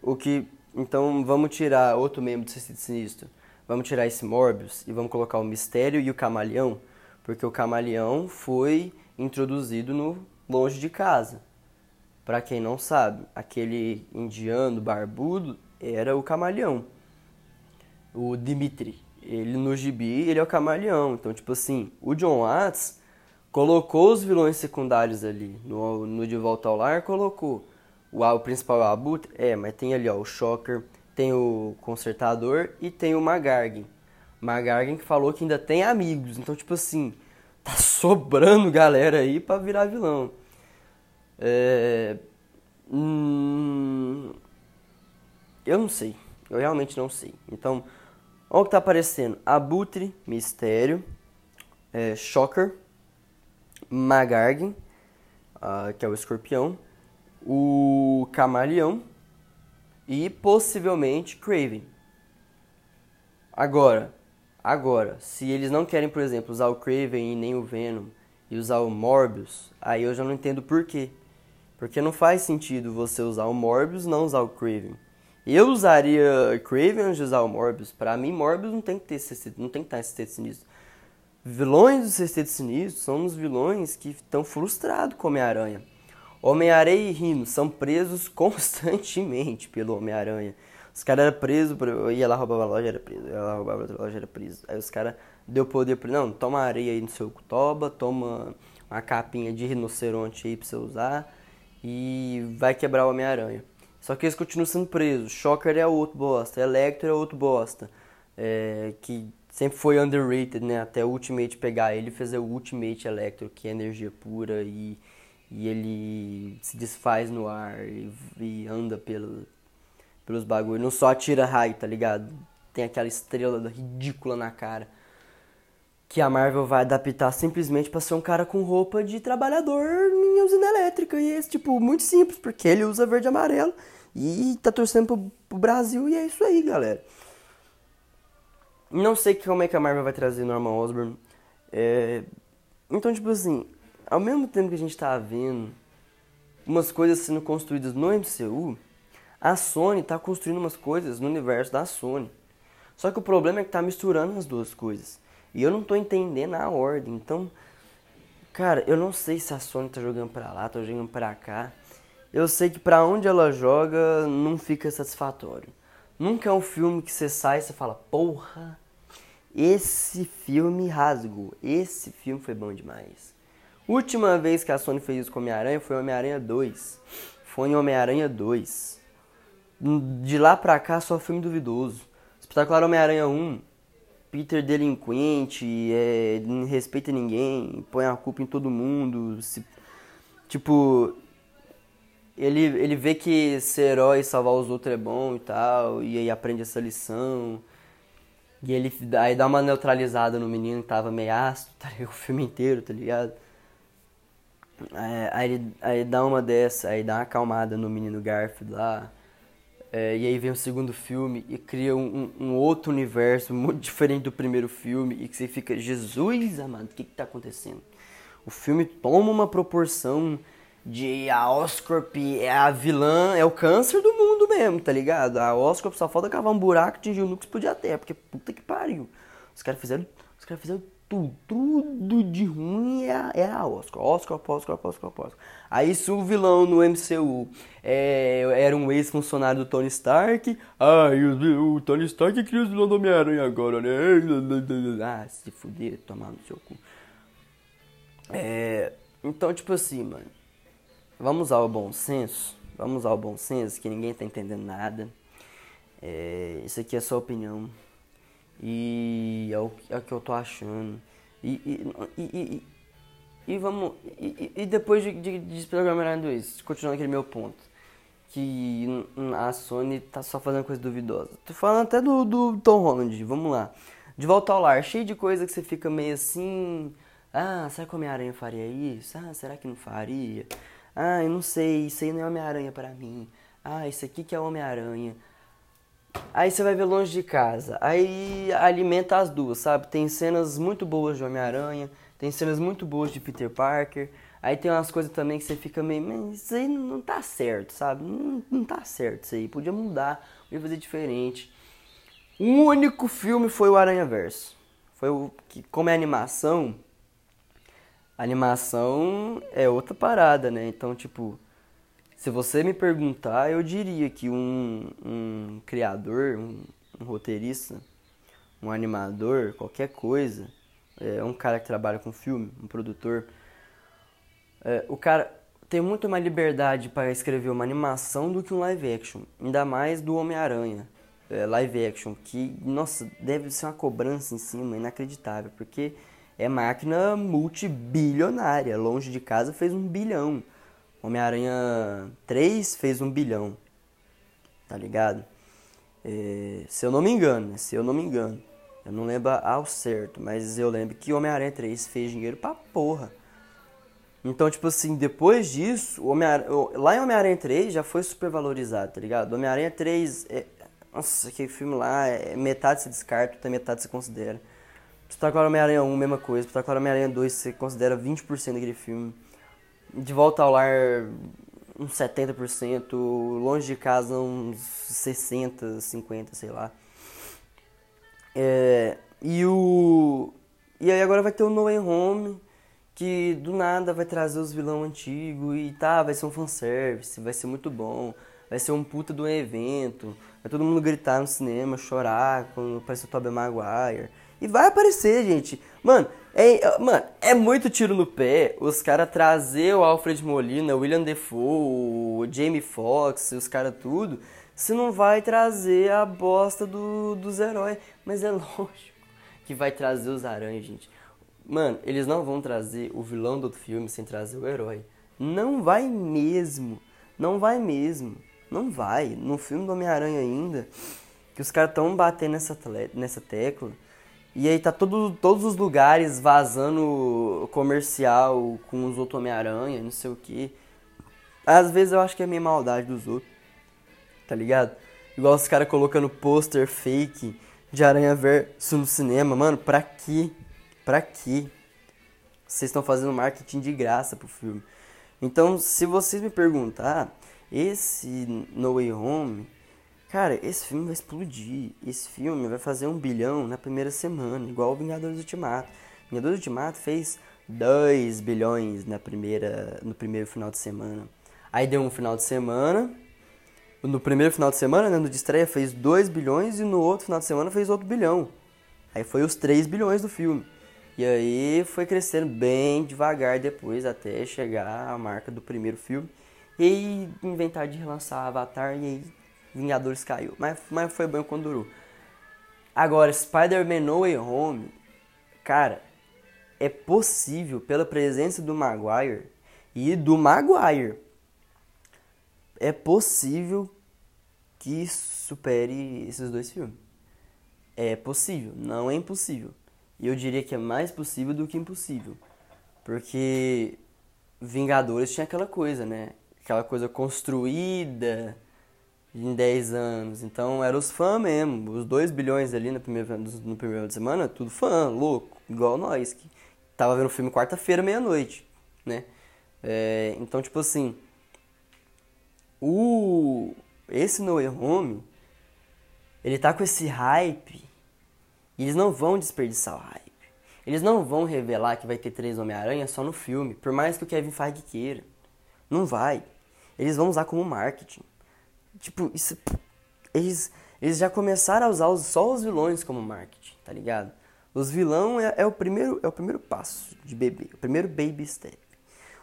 o que então vamos tirar outro membro do Sexteto Sinistro. Vamos tirar esse Morbius e vamos colocar o Mistério e o Camaleão, porque o Camaleão foi introduzido no Longe de Casa. Para quem não sabe, aquele indiano barbudo era o Camaleão. O Dimitri, ele no gibi, ele é o Camaleão. Então, tipo assim, o John Watts colocou os vilões secundários ali. No, no De Volta ao Lar, colocou. O, o principal é o? É, mas tem ali ó, o Shocker, tem o Consertador e tem o Magargan. Magargan que falou que ainda tem amigos. Então, tipo assim, tá sobrando galera aí pra virar vilão. É... Hum... Eu não sei. Eu realmente não sei. Então, olha o que tá aparecendo. Abutre, Mistério, é, Shocker, Magargan, uh, que é o escorpião, o Camaleão e possivelmente Craven. Agora, agora, se eles não querem, por exemplo, usar o Craven e nem o Venom e usar o Morbius, aí eu já não entendo por quê. Porque não faz sentido você usar o Morbius e não usar o Craven. Eu usaria Craven antes de usar o Morbius. Pra mim, Morbius não tem que ter não tem que estar em sexteto sinistro. Vilões do sexteto sinistro são os vilões que estão frustrados com Homem-Aranha. Homem-Aranha e Rino são presos constantemente pelo Homem-Aranha. Os caras eram presos, ia lá roubar a loja, era preso. Ia lá roubar a loja, era preso. Aí os caras deu poder pra não, toma areia aí no seu toba, toma uma capinha de rinoceronte aí pra você usar e vai quebrar o Homem-Aranha. Só que eles continuam sendo presos. Shocker é outro bosta, Electro é outro bosta. É, que sempre foi underrated, né? Até o Ultimate pegar ele e fazer o Ultimate Electro, que é energia pura e e ele se desfaz no ar e, e anda pelo, pelos bagulhos. Não só atira raio, tá ligado? Tem aquela estrela ridícula na cara. Que a Marvel vai adaptar simplesmente para ser um cara com roupa de trabalhador em usina elétrica. E é tipo, muito simples, porque ele usa verde e amarelo e tá torcendo pro, pro Brasil e é isso aí, galera. Não sei como é que a Marvel vai trazer Norman Osborn. É... Então, tipo assim, ao mesmo tempo que a gente está vendo umas coisas sendo construídas no MCU, a Sony está construindo umas coisas no universo da Sony. Só que o problema é que está misturando as duas coisas. E eu não estou entendendo a ordem. Então, cara, eu não sei se a Sony está jogando para lá, está jogando para cá. Eu sei que para onde ela joga não fica satisfatório. Nunca é um filme que você sai e você fala, porra, esse filme rasgou, esse filme foi bom demais. Última vez que a Sony fez isso com Homem-Aranha foi Homem-Aranha 2. Foi em Homem-Aranha 2. De lá pra cá, só filme duvidoso. Espetacular Homem-Aranha 1. Peter delinquente, é, não respeita ninguém, põe a culpa em todo mundo. Se, tipo, ele, ele vê que ser herói salvar os outros é bom e tal, e aí aprende essa lição. E ele aí dá uma neutralizada no menino que tava meio ácido, tá ligado? O filme inteiro, tá ligado? É, aí, aí dá uma dessa, aí dá uma acalmada no menino Garfield lá. É, e aí vem o segundo filme e cria um, um, outro universo muito diferente do primeiro filme. E que você fica, Jesus amado, o que, que tá acontecendo? O filme toma uma proporção de a Oscorp é a vilã, é o câncer do mundo mesmo, tá ligado? A Oscorp só falta cavar um buraco, atingir o núcleo e explodir a terra, porque puta que pariu. Os caras fizeram, os caras fizeram tudo, tudo de ruim era, é, é Oscar. Oscar, Oscar, Oscar, Oscar. Aí se o vilão no MCU é, era um ex-funcionário do Tony Stark, ah, o, o Tony Stark cria os vilões do Homem-Aranha agora, né? Ah, se fuder, tomar no seu cu. É, então, tipo assim, mano, vamos usar o bom senso, vamos usar o bom senso, que ninguém tá entendendo nada. É, isso aqui é só opinião. E é o, é o que eu tô achando. E, e, e, e, e vamos. E, e depois de, de, de 2, continuando aquele meu ponto. que a Sony tá só fazendo coisa duvidosa. Tô falando até do, do Tom Holland, vamos lá. De volta ao lar, cheio de coisa que você fica meio assim. Ah, será que o Homem-Aranha faria isso? Ah, será que não faria? Ah, eu não sei, isso aí não é Homem-Aranha para mim. Ah, isso aqui que é Homem-Aranha. Aí você vai ver longe de casa. Aí alimenta as duas, sabe? Tem cenas muito boas de Homem-Aranha, tem cenas muito boas de Peter Parker. Aí tem umas coisas também que você fica meio, mas isso aí não tá certo, sabe? Não, não tá certo isso aí. Podia mudar, podia fazer diferente. O único filme foi o Aranha Verso. Foi o que, como é animação, animação é outra parada, né? Então, tipo, se você me perguntar, eu diria que um, um criador, um, um roteirista, um animador, qualquer coisa, é um cara que trabalha com filme, um produtor, é, o cara tem muito mais liberdade para escrever uma animação do que um live action, ainda mais do Homem-Aranha. É, live action, que, nossa, deve ser uma cobrança em cima inacreditável, porque é máquina multibilionária, longe de casa fez um bilhão. Homem-Aranha 3 fez um bilhão. Tá ligado? É, se eu não me engano, né? Se eu não me engano. Eu não lembro ao certo, mas eu lembro que Homem-Aranha 3 fez dinheiro pra porra. Então, tipo assim, depois disso, Homem lá em Homem-Aranha 3 já foi super valorizado, tá ligado? Homem-Aranha 3, é... nossa, aquele filme lá, é... metade se descarta, metade se considera. Espetacular Homem-Aranha 1, mesma coisa. Espetacular Homem-Aranha 2, você considera 20% daquele filme. De volta ao lar, uns 70%. Longe de casa, uns 60%, 50%, sei lá. É, e o. E aí agora vai ter o No Way Home, que do nada vai trazer os vilão antigos e tá, vai ser um fanservice, vai ser muito bom, vai ser um puta do evento, vai todo mundo gritar no cinema, chorar quando aparecer o Tobey Maguire. E vai aparecer, gente. Mano, é, mano, é muito tiro no pé os caras trazer o Alfred Molina, o William Defoe, o Jamie Foxx, os caras tudo. Você não vai trazer a bosta do, dos heróis. Mas é lógico que vai trazer os aranhas, gente. Mano, eles não vão trazer o vilão do filme sem trazer o herói. Não vai mesmo. Não vai mesmo. Não vai. No filme do Homem-Aranha ainda, que os caras tão batendo nessa, nessa tecla e aí tá todo, todos os lugares vazando comercial com os outros Homem-Aranha, não sei o que. Às vezes eu acho que é meio maldade dos outros, tá ligado? Igual os caras colocando pôster fake de Aranha Verso no cinema. Mano, pra quê? Pra quê? Vocês estão fazendo marketing de graça pro filme. Então, se vocês me perguntar, esse No Way Home Cara, esse filme vai explodir. Esse filme vai fazer um bilhão na primeira semana, igual o Vingadores Ultimato. Vingadores Ultimato fez 2 bilhões na primeira, no primeiro final de semana. Aí deu um final de semana. No primeiro final de semana, né, no de estreia, fez 2 bilhões e no outro final de semana fez outro bilhão. Aí foi os 3 bilhões do filme. E aí foi crescendo bem devagar depois até chegar à marca do primeiro filme. E aí inventar de relançar Avatar e aí Vingadores caiu. Mas, mas foi bom quando durou. Agora, Spider-Man No Way Home, cara, é possível, pela presença do Maguire e do Maguire, é possível que supere esses dois filmes. É possível, não é impossível. E eu diria que é mais possível do que impossível. Porque Vingadores tinha aquela coisa, né? Aquela coisa construída, em 10 anos. Então eram os fãs mesmo. Os 2 bilhões ali no primeiro, no primeiro de semana, tudo fã, louco, igual nós, que tava vendo o filme quarta-feira, meia-noite, né? É, então, tipo assim, o esse No Way Home, ele tá com esse hype e eles não vão desperdiçar o hype. Eles não vão revelar que vai ter três Homem-Aranha só no filme, por mais que o Kevin Feige queira. Não vai. Eles vão usar como marketing. Tipo, isso. Eles, eles já começaram a usar os, só os vilões como marketing, tá ligado? Os vilão é, é, o primeiro, é o primeiro passo de bebê, o primeiro baby step.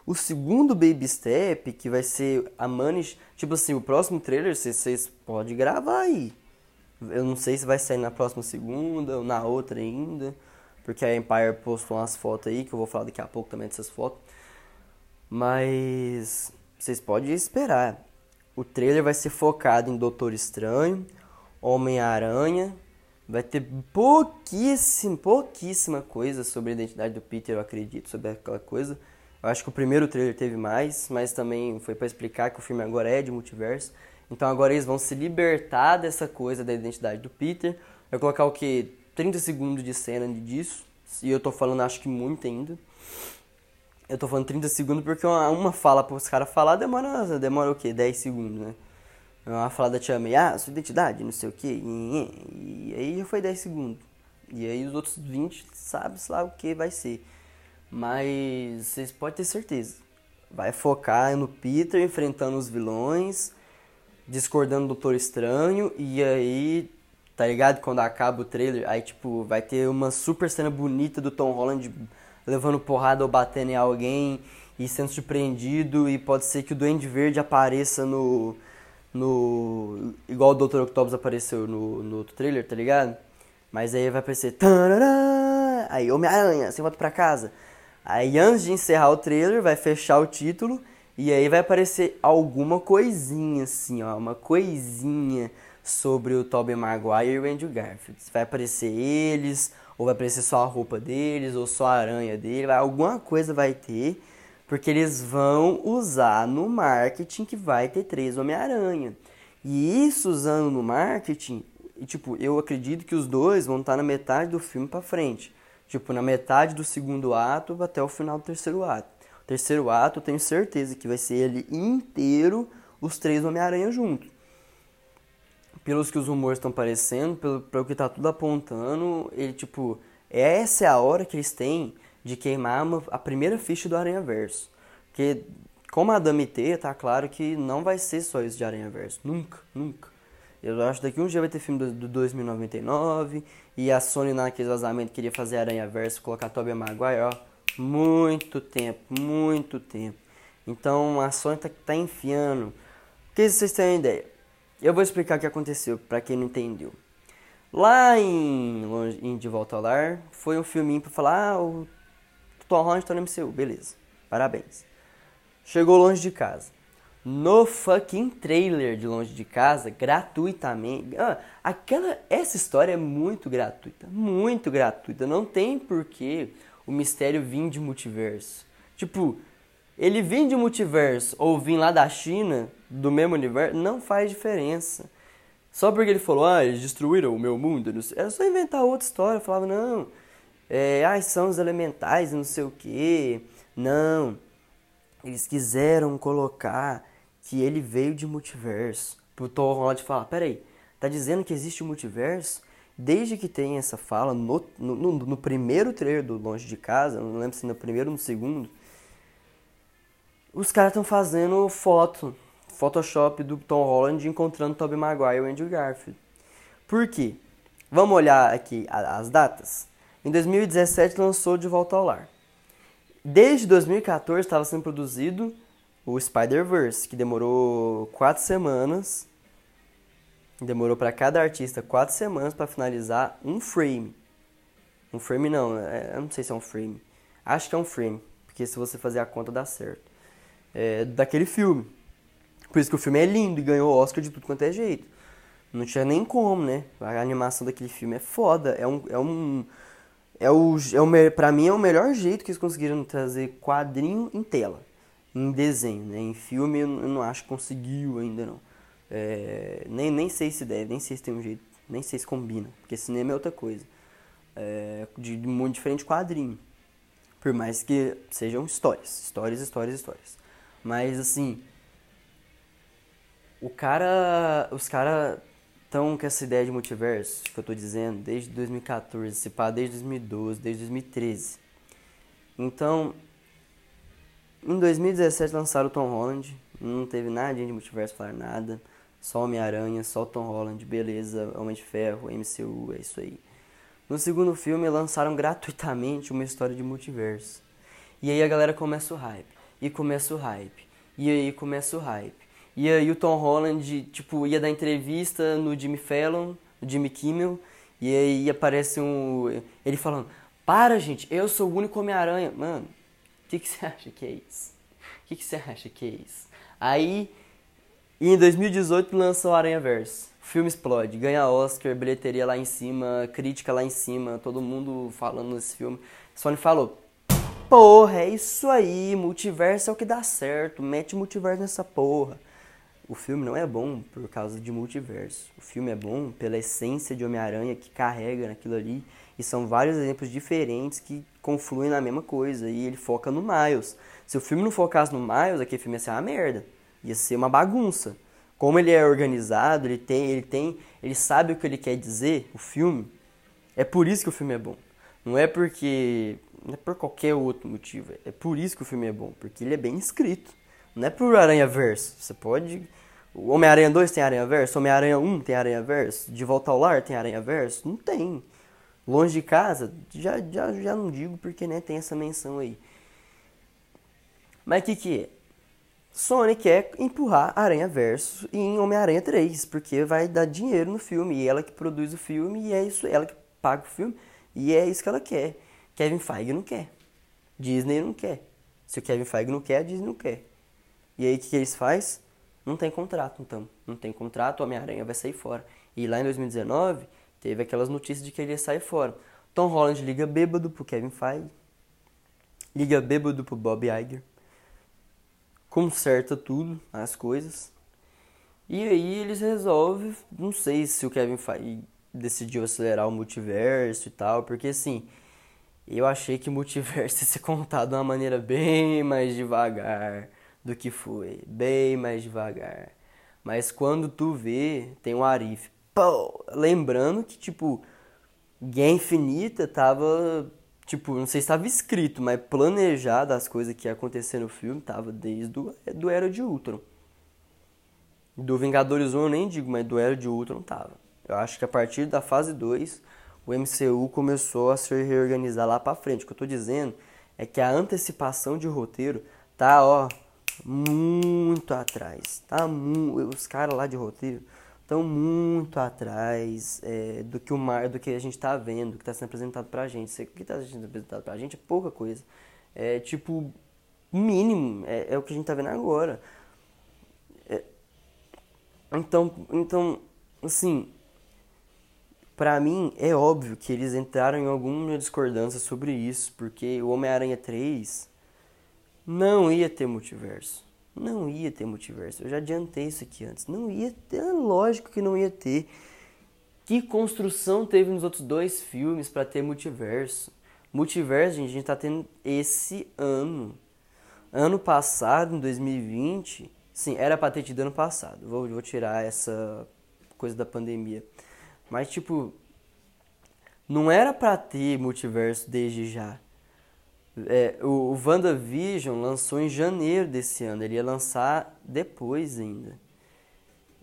O segundo baby step, que vai ser a Manish, tipo assim, o próximo trailer vocês podem gravar aí. Eu não sei se vai sair na próxima segunda ou na outra ainda, porque a Empire postou umas fotos aí, que eu vou falar daqui a pouco também dessas fotos. Mas vocês podem esperar o trailer vai ser focado em Doutor Estranho, Homem-Aranha. Vai ter pouquíssima, pouquíssima coisa sobre a identidade do Peter, eu acredito, sobre aquela coisa. Eu acho que o primeiro trailer teve mais, mas também foi para explicar que o filme agora é de multiverso. Então agora eles vão se libertar dessa coisa da identidade do Peter. Vai colocar o que? 30 segundos de cena disso. E eu tô falando acho que muito ainda. Eu tô falando 30 segundos porque uma, uma fala para os caras falar demora, demora o quê? 10 segundos, né? Uma fala da Tia May, ah, sua identidade, não sei o quê. E, aí já foi 10 segundos. E aí os outros 20 sabe lá o que vai ser. Mas vocês podem ter certeza. Vai focar no Peter enfrentando os vilões, discordando do Doutor Estranho. E aí, tá ligado? Quando acaba o trailer, aí tipo, vai ter uma super cena bonita do Tom Holland levando porrada ou batendo em alguém e sendo surpreendido e pode ser que o Duende Verde apareça no no igual o Dr. Octopus apareceu no, no outro trailer, tá ligado? Mas aí vai aparecer tarará, aí Homem-Aranha, você volta pra casa. Aí antes de encerrar o trailer, vai fechar o título e aí vai aparecer alguma coisinha assim, ó, uma coisinha sobre o Tobey Maguire e o Andrew Garfield. Vai aparecer eles, ou vai aparecer só a roupa deles, ou só a aranha dele, vai, alguma coisa vai ter, porque eles vão usar no marketing que vai ter três Homem-Aranha. E isso usando no marketing, tipo, eu acredito que os dois vão estar na metade do filme para frente. Tipo, na metade do segundo ato até o final do terceiro ato. O terceiro ato, eu tenho certeza que vai ser ele inteiro, os três Homem-Aranha juntos pelos que os rumores estão parecendo, pelo, pelo que tá tudo apontando, ele, tipo, essa é a hora que eles têm de queimar uma, a primeira ficha do Aranha Verso. Porque, como a Dami T, tá claro que não vai ser só isso de Aranha Verso. Nunca, nunca. Eu acho que daqui um dia vai ter filme do, do 2099 e a Sony naquele vazamento queria fazer Aranha Verso, colocar Tobey Maguire, ó. Muito tempo, muito tempo. Então a Sony tá, tá enfiando. Porque vocês têm uma ideia. Eu vou explicar o que aconteceu para quem não entendeu. Lá em, em De Volta ao Lar, foi um filminho pra falar, ah, o Tom Holland tá no MCU, beleza, parabéns. Chegou longe de casa. No fucking trailer de Longe de Casa, gratuitamente. Ah, aquela, essa história é muito gratuita, muito gratuita. Não tem porquê o mistério vir de multiverso. Tipo, ele vir de multiverso ou vir lá da China, do mesmo universo, não faz diferença. Só porque ele falou, ah, eles destruíram o meu mundo, era só inventar outra história. Eu falava, não, é, ah, são os elementais não sei o que. Não, eles quiseram colocar que ele veio de multiverso. Pro Tom Holland falar, peraí, tá dizendo que existe um multiverso? Desde que tem essa fala no, no, no primeiro trailer do Longe de Casa, não lembro se no primeiro ou no segundo, os caras estão fazendo foto, Photoshop do Tom Holland encontrando Tobey Maguire e Andrew Garfield. Por quê? Vamos olhar aqui as datas. Em 2017 lançou De Volta ao Lar. Desde 2014 estava sendo produzido o Spider-Verse, que demorou quatro semanas. Demorou para cada artista quatro semanas para finalizar um frame. Um frame não, é, eu não sei se é um frame. Acho que é um frame, porque se você fazer a conta dá certo é, daquele filme. Por isso que o filme é lindo e ganhou Oscar de tudo quanto é jeito. Não tinha nem como, né? A animação daquele filme é foda. É um. É um é o, é o, pra mim é o melhor jeito que eles conseguiram trazer quadrinho em tela. Em desenho, né? Em filme eu não acho que conseguiu ainda não. É, nem, nem sei se deve, nem sei se tem um jeito, nem sei se combina. Porque cinema é outra coisa. É, de, de muito diferente quadrinho. Por mais que sejam histórias. Histórias, histórias, histórias. Mas assim, o cara, os caras estão com essa ideia de multiverso que eu tô dizendo desde 2014, se pá, desde 2012, desde 2013. Então, em 2017 lançaram o Tom Holland, não teve nada de multiverso falar nada, só Homem-Aranha, só Tom Holland, beleza, Homem de Ferro, MCU, é isso aí. No segundo filme lançaram gratuitamente uma história de multiverso. E aí a galera começa o hype e começa o hype. E aí começa o hype. E aí o Tom Holland, tipo, ia dar entrevista no Jimmy Fallon, no Jimmy Kimmel, e aí aparece um. Ele falando, para gente, eu sou o único Homem-Aranha. Mano, o que, que você acha que é isso? O que, que você acha que é isso? Aí. Em 2018 lançou Aranha Verso. O filme explode, ganha Oscar, bilheteria lá em cima, crítica lá em cima, todo mundo falando nesse filme. Sony falou: Porra, é isso aí, multiverso é o que dá certo, mete multiverso nessa porra. O filme não é bom por causa de multiverso. O filme é bom pela essência de Homem-Aranha que carrega naquilo ali. E são vários exemplos diferentes que confluem na mesma coisa. E ele foca no Miles. Se o filme não focasse no Miles, aquele filme ia ser uma merda. Ia ser uma bagunça. Como ele é organizado, ele tem, ele tem, ele sabe o que ele quer dizer, o filme. É por isso que o filme é bom. Não é porque não é por qualquer outro motivo. É por isso que o filme é bom, porque ele é bem escrito. Não é por Aranha Verso. Você pode. O Homem-Aranha 2 tem Aranha Verso, Homem-Aranha 1 tem Aranha Verso, De Volta ao Lar tem Aranha Verso. Não tem. Longe de casa, já, já, já não digo porque né, tem essa menção aí. Mas o que, que é? Sony quer empurrar Aranha Verso em Homem-Aranha 3, porque vai dar dinheiro no filme, e ela que produz o filme, e é isso, ela que paga o filme, e é isso que ela quer. Kevin Feige não quer. Disney não quer. Se o Kevin Feige não quer, a Disney não quer. E aí o que, que eles fazem? Não tem contrato, então. Não tem contrato, o Homem-Aranha vai sair fora. E lá em 2019, teve aquelas notícias de que ele ia sair fora. Tom Holland liga bêbado pro Kevin Feige. Liga bêbado pro Bob Iger. Conserta tudo, as coisas. E aí eles resolvem, não sei se o Kevin Feige decidiu acelerar o multiverso e tal, porque assim, eu achei que o multiverso ia ser contado de uma maneira bem mais devagar do que foi. Bem mais devagar. Mas quando tu vê, tem um Arif. Pô, lembrando que, tipo, Guerra Infinita tava. Tipo, não sei se estava escrito, mas planejado as coisas que ia acontecer no filme tava desde o, do Era de Ultron. Do Vingadores 1 eu nem digo, mas do Era de Ultron tava. Eu acho que a partir da fase 2 o MCU começou a se reorganizar lá para frente. O que eu tô dizendo é que a antecipação de roteiro tá, ó, muito atrás. Tá mu os caras lá de roteiro estão muito atrás é, do que o mar, do que a gente tá vendo, do que está sendo apresentado pra gente. O que está sendo apresentado pra gente é pouca coisa. É tipo mínimo, é, é o que a gente tá vendo agora. É, então, então, assim, para mim, é óbvio que eles entraram em alguma discordância sobre isso, porque o Homem-Aranha 3 não ia ter multiverso. Não ia ter multiverso. Eu já adiantei isso aqui antes. Não ia ter, é lógico que não ia ter. Que construção teve nos outros dois filmes para ter multiverso? Multiverso, gente, a gente tá tendo esse ano. Ano passado, em 2020, sim, era pra ter tido ano passado. Vou, vou tirar essa coisa da pandemia. Mas, tipo, não era pra ter multiverso desde já. É, o, o WandaVision lançou em janeiro desse ano, ele ia lançar depois ainda.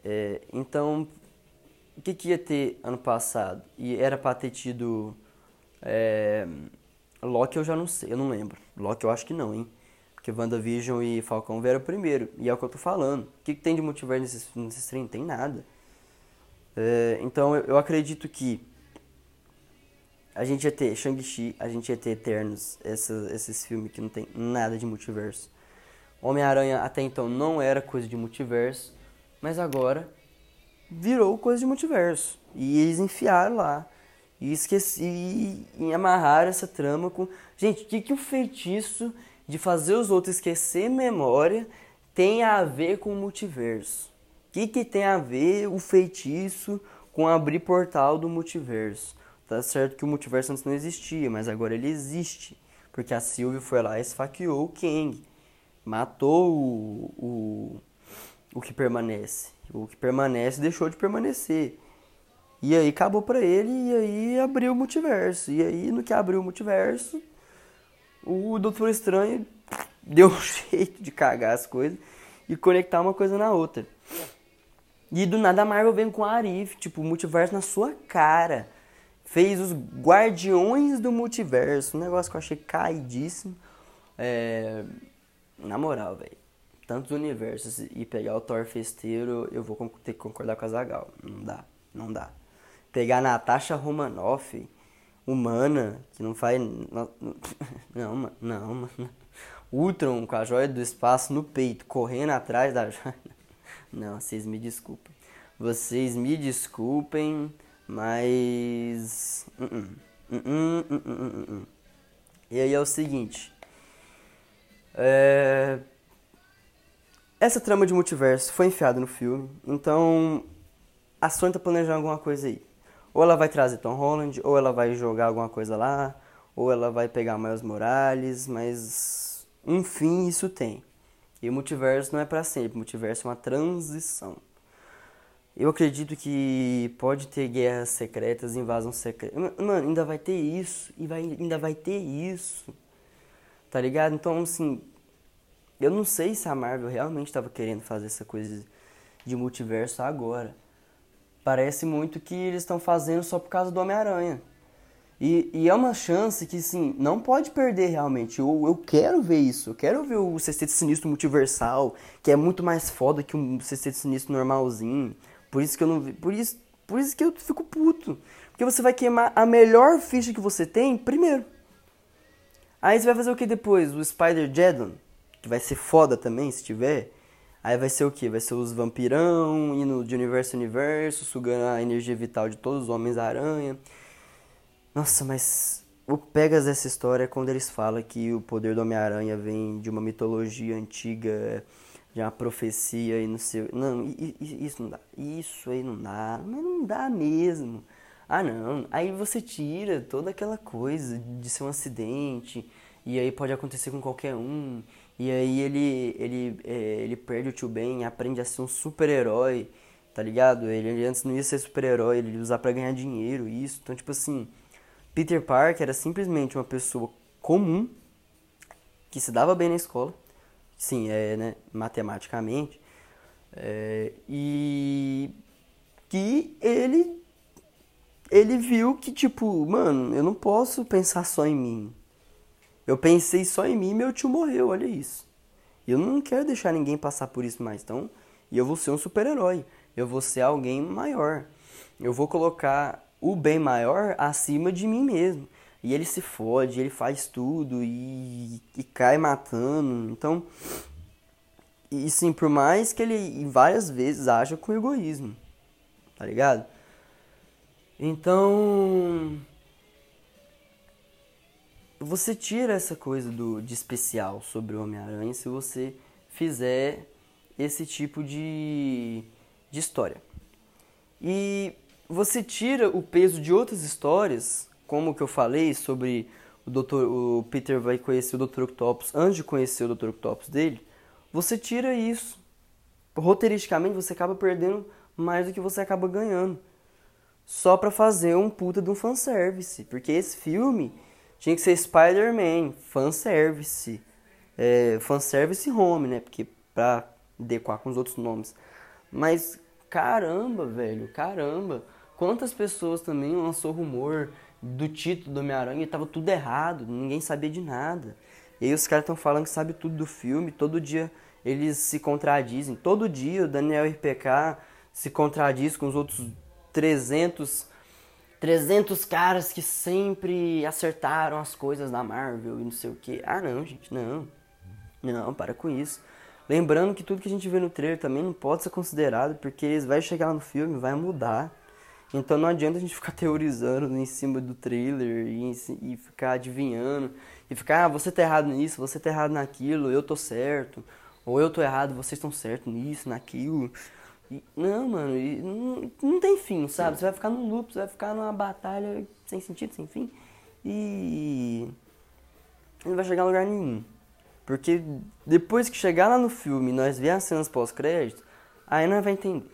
É, então, o que, que ia ter ano passado? E era pra ter tido. É, Loki eu já não sei, eu não lembro. Loki eu acho que não, hein? Porque WandaVision e Falcão vieram primeiro. E é o que eu tô falando. O que, que tem de multiverso nesses, nesses trem? Tem nada. É, então eu, eu, acredito que a gente ia ter Shang-Chi, a gente ia ter Eternos, essa, esses filmes que não tem nada de multiverso. Homem-Aranha até então não era coisa de multiverso, mas agora virou coisa de multiverso. E eles enfiaram lá. E esqueci e amarraram essa trama com. Gente, o que, que o feitiço de fazer os outros esquecer memória tem a ver com o multiverso? Que, que tem a ver o feitiço com abrir portal do multiverso? Tá certo que o multiverso antes não existia, mas agora ele existe. Porque a Sylvie foi lá e esfaqueou o Kang. Matou o, o, o que permanece. O que permanece deixou de permanecer. E aí acabou pra ele e aí abriu o multiverso. E aí no que abriu o multiverso, o Doutor Estranho deu um jeito de cagar as coisas e conectar uma coisa na outra. E do nada a Marvel vem com a Arif, tipo, multiverso na sua cara. Fez os Guardiões do Multiverso, um negócio que eu achei caidíssimo. É... Na moral, velho. Tantos universos e pegar o Thor festeiro, eu vou ter que concordar com a Zagal. Não dá, não dá. Pegar a Natasha Romanoff, humana, que não faz. Não, mano, não, mano. Ultron com a joia do espaço no peito, correndo atrás da joia. Não, vocês me desculpem. Vocês me desculpem, mas. Uh -uh. Uh e aí é o seguinte. É... Essa trama de multiverso foi enfiada no filme, então a Sony tá planejando alguma coisa aí. Ou ela vai trazer Tom Holland, ou ela vai jogar alguma coisa lá, ou ela vai pegar Miles Morales, mas um fim isso tem. E o multiverso não é para sempre, o multiverso é uma transição. Eu acredito que pode ter guerras secretas, invasão secreta. Mano, ainda vai ter isso, e vai, ainda vai ter isso. Tá ligado? Então, assim, eu não sei se a Marvel realmente estava querendo fazer essa coisa de multiverso agora. Parece muito que eles estão fazendo só por causa do Homem-Aranha. E, e, é uma chance que, sim, não pode perder realmente. Eu, eu quero ver isso. Eu quero ver o Sexteto Sinistro Multiversal, que é muito mais foda que um Sexteto Sinistro normalzinho. Por isso que eu não vi. Por isso, por isso que eu fico puto. Porque você vai queimar a melhor ficha que você tem primeiro. Aí você vai fazer o que depois? O Spider-Geddon, que vai ser foda também, se tiver. Aí vai ser o que? Vai ser os vampirão, indo de universo em universo, sugando a energia vital de todos os Homens-Aranha. Nossa, mas o pegas dessa história é quando eles falam que o poder do Homem-Aranha vem de uma mitologia antiga, de uma profecia e não sei. Não, isso não dá. Isso aí não dá. Mas não dá mesmo. Ah, não. Aí você tira toda aquela coisa de ser um acidente. E aí pode acontecer com qualquer um. E aí ele, ele, é, ele perde o tio Ben, aprende a ser um super-herói, tá ligado? Ele, antes não ia ser super-herói, ele ia usar pra ganhar dinheiro, isso. Então, tipo assim, Peter Parker era simplesmente uma pessoa comum que se dava bem na escola, sim, é, né, matematicamente, é, e que ele ele viu que tipo, mano, eu não posso pensar só em mim. Eu pensei só em mim e meu tio morreu, olha isso. Eu não quero deixar ninguém passar por isso mais, então, e eu vou ser um super-herói. Eu vou ser alguém maior. Eu vou colocar o bem maior acima de mim mesmo. E ele se fode, ele faz tudo e, e cai matando. Então, e sim, por mais que ele várias vezes haja com egoísmo, tá ligado? Então, você tira essa coisa do, de especial sobre o Homem-Aranha se você fizer esse tipo de, de história. E você tira o peso de outras histórias, como que eu falei sobre o Dr. o Peter vai conhecer o Dr. Octopus antes de conhecer o Dr. Octopus dele, você tira isso. Roteiristicamente você acaba perdendo mais do que você acaba ganhando. Só para fazer um puta de um fanservice. Porque esse filme tinha que ser Spider-Man, fanservice. É, fanservice home, né? Porque pra adequar com os outros nomes. Mas caramba, velho, caramba. Quantas pessoas também lançou rumor do título do Homem-Aranha e tava tudo errado, ninguém sabia de nada. E aí os caras estão falando que sabe tudo do filme, todo dia eles se contradizem. Todo dia o Daniel RPK se contradiz com os outros 300 300 caras que sempre acertaram as coisas da Marvel e não sei o que. Ah, não, gente, não. Não, para com isso. Lembrando que tudo que a gente vê no trailer também não pode ser considerado, porque eles vai chegar lá no filme, vai mudar. Então não adianta a gente ficar teorizando em cima do trailer e, e ficar adivinhando e ficar, ah, você tá errado nisso, você tá errado naquilo, eu tô certo, ou eu tô errado, vocês estão certos nisso, naquilo. E, não, mano, e, não, não tem fim, sabe? Você vai ficar num loop, você vai ficar numa batalha sem sentido, sem fim. E não vai chegar a lugar nenhum. Porque depois que chegar lá no filme nós ver as cenas pós-crédito, aí nós vai entender.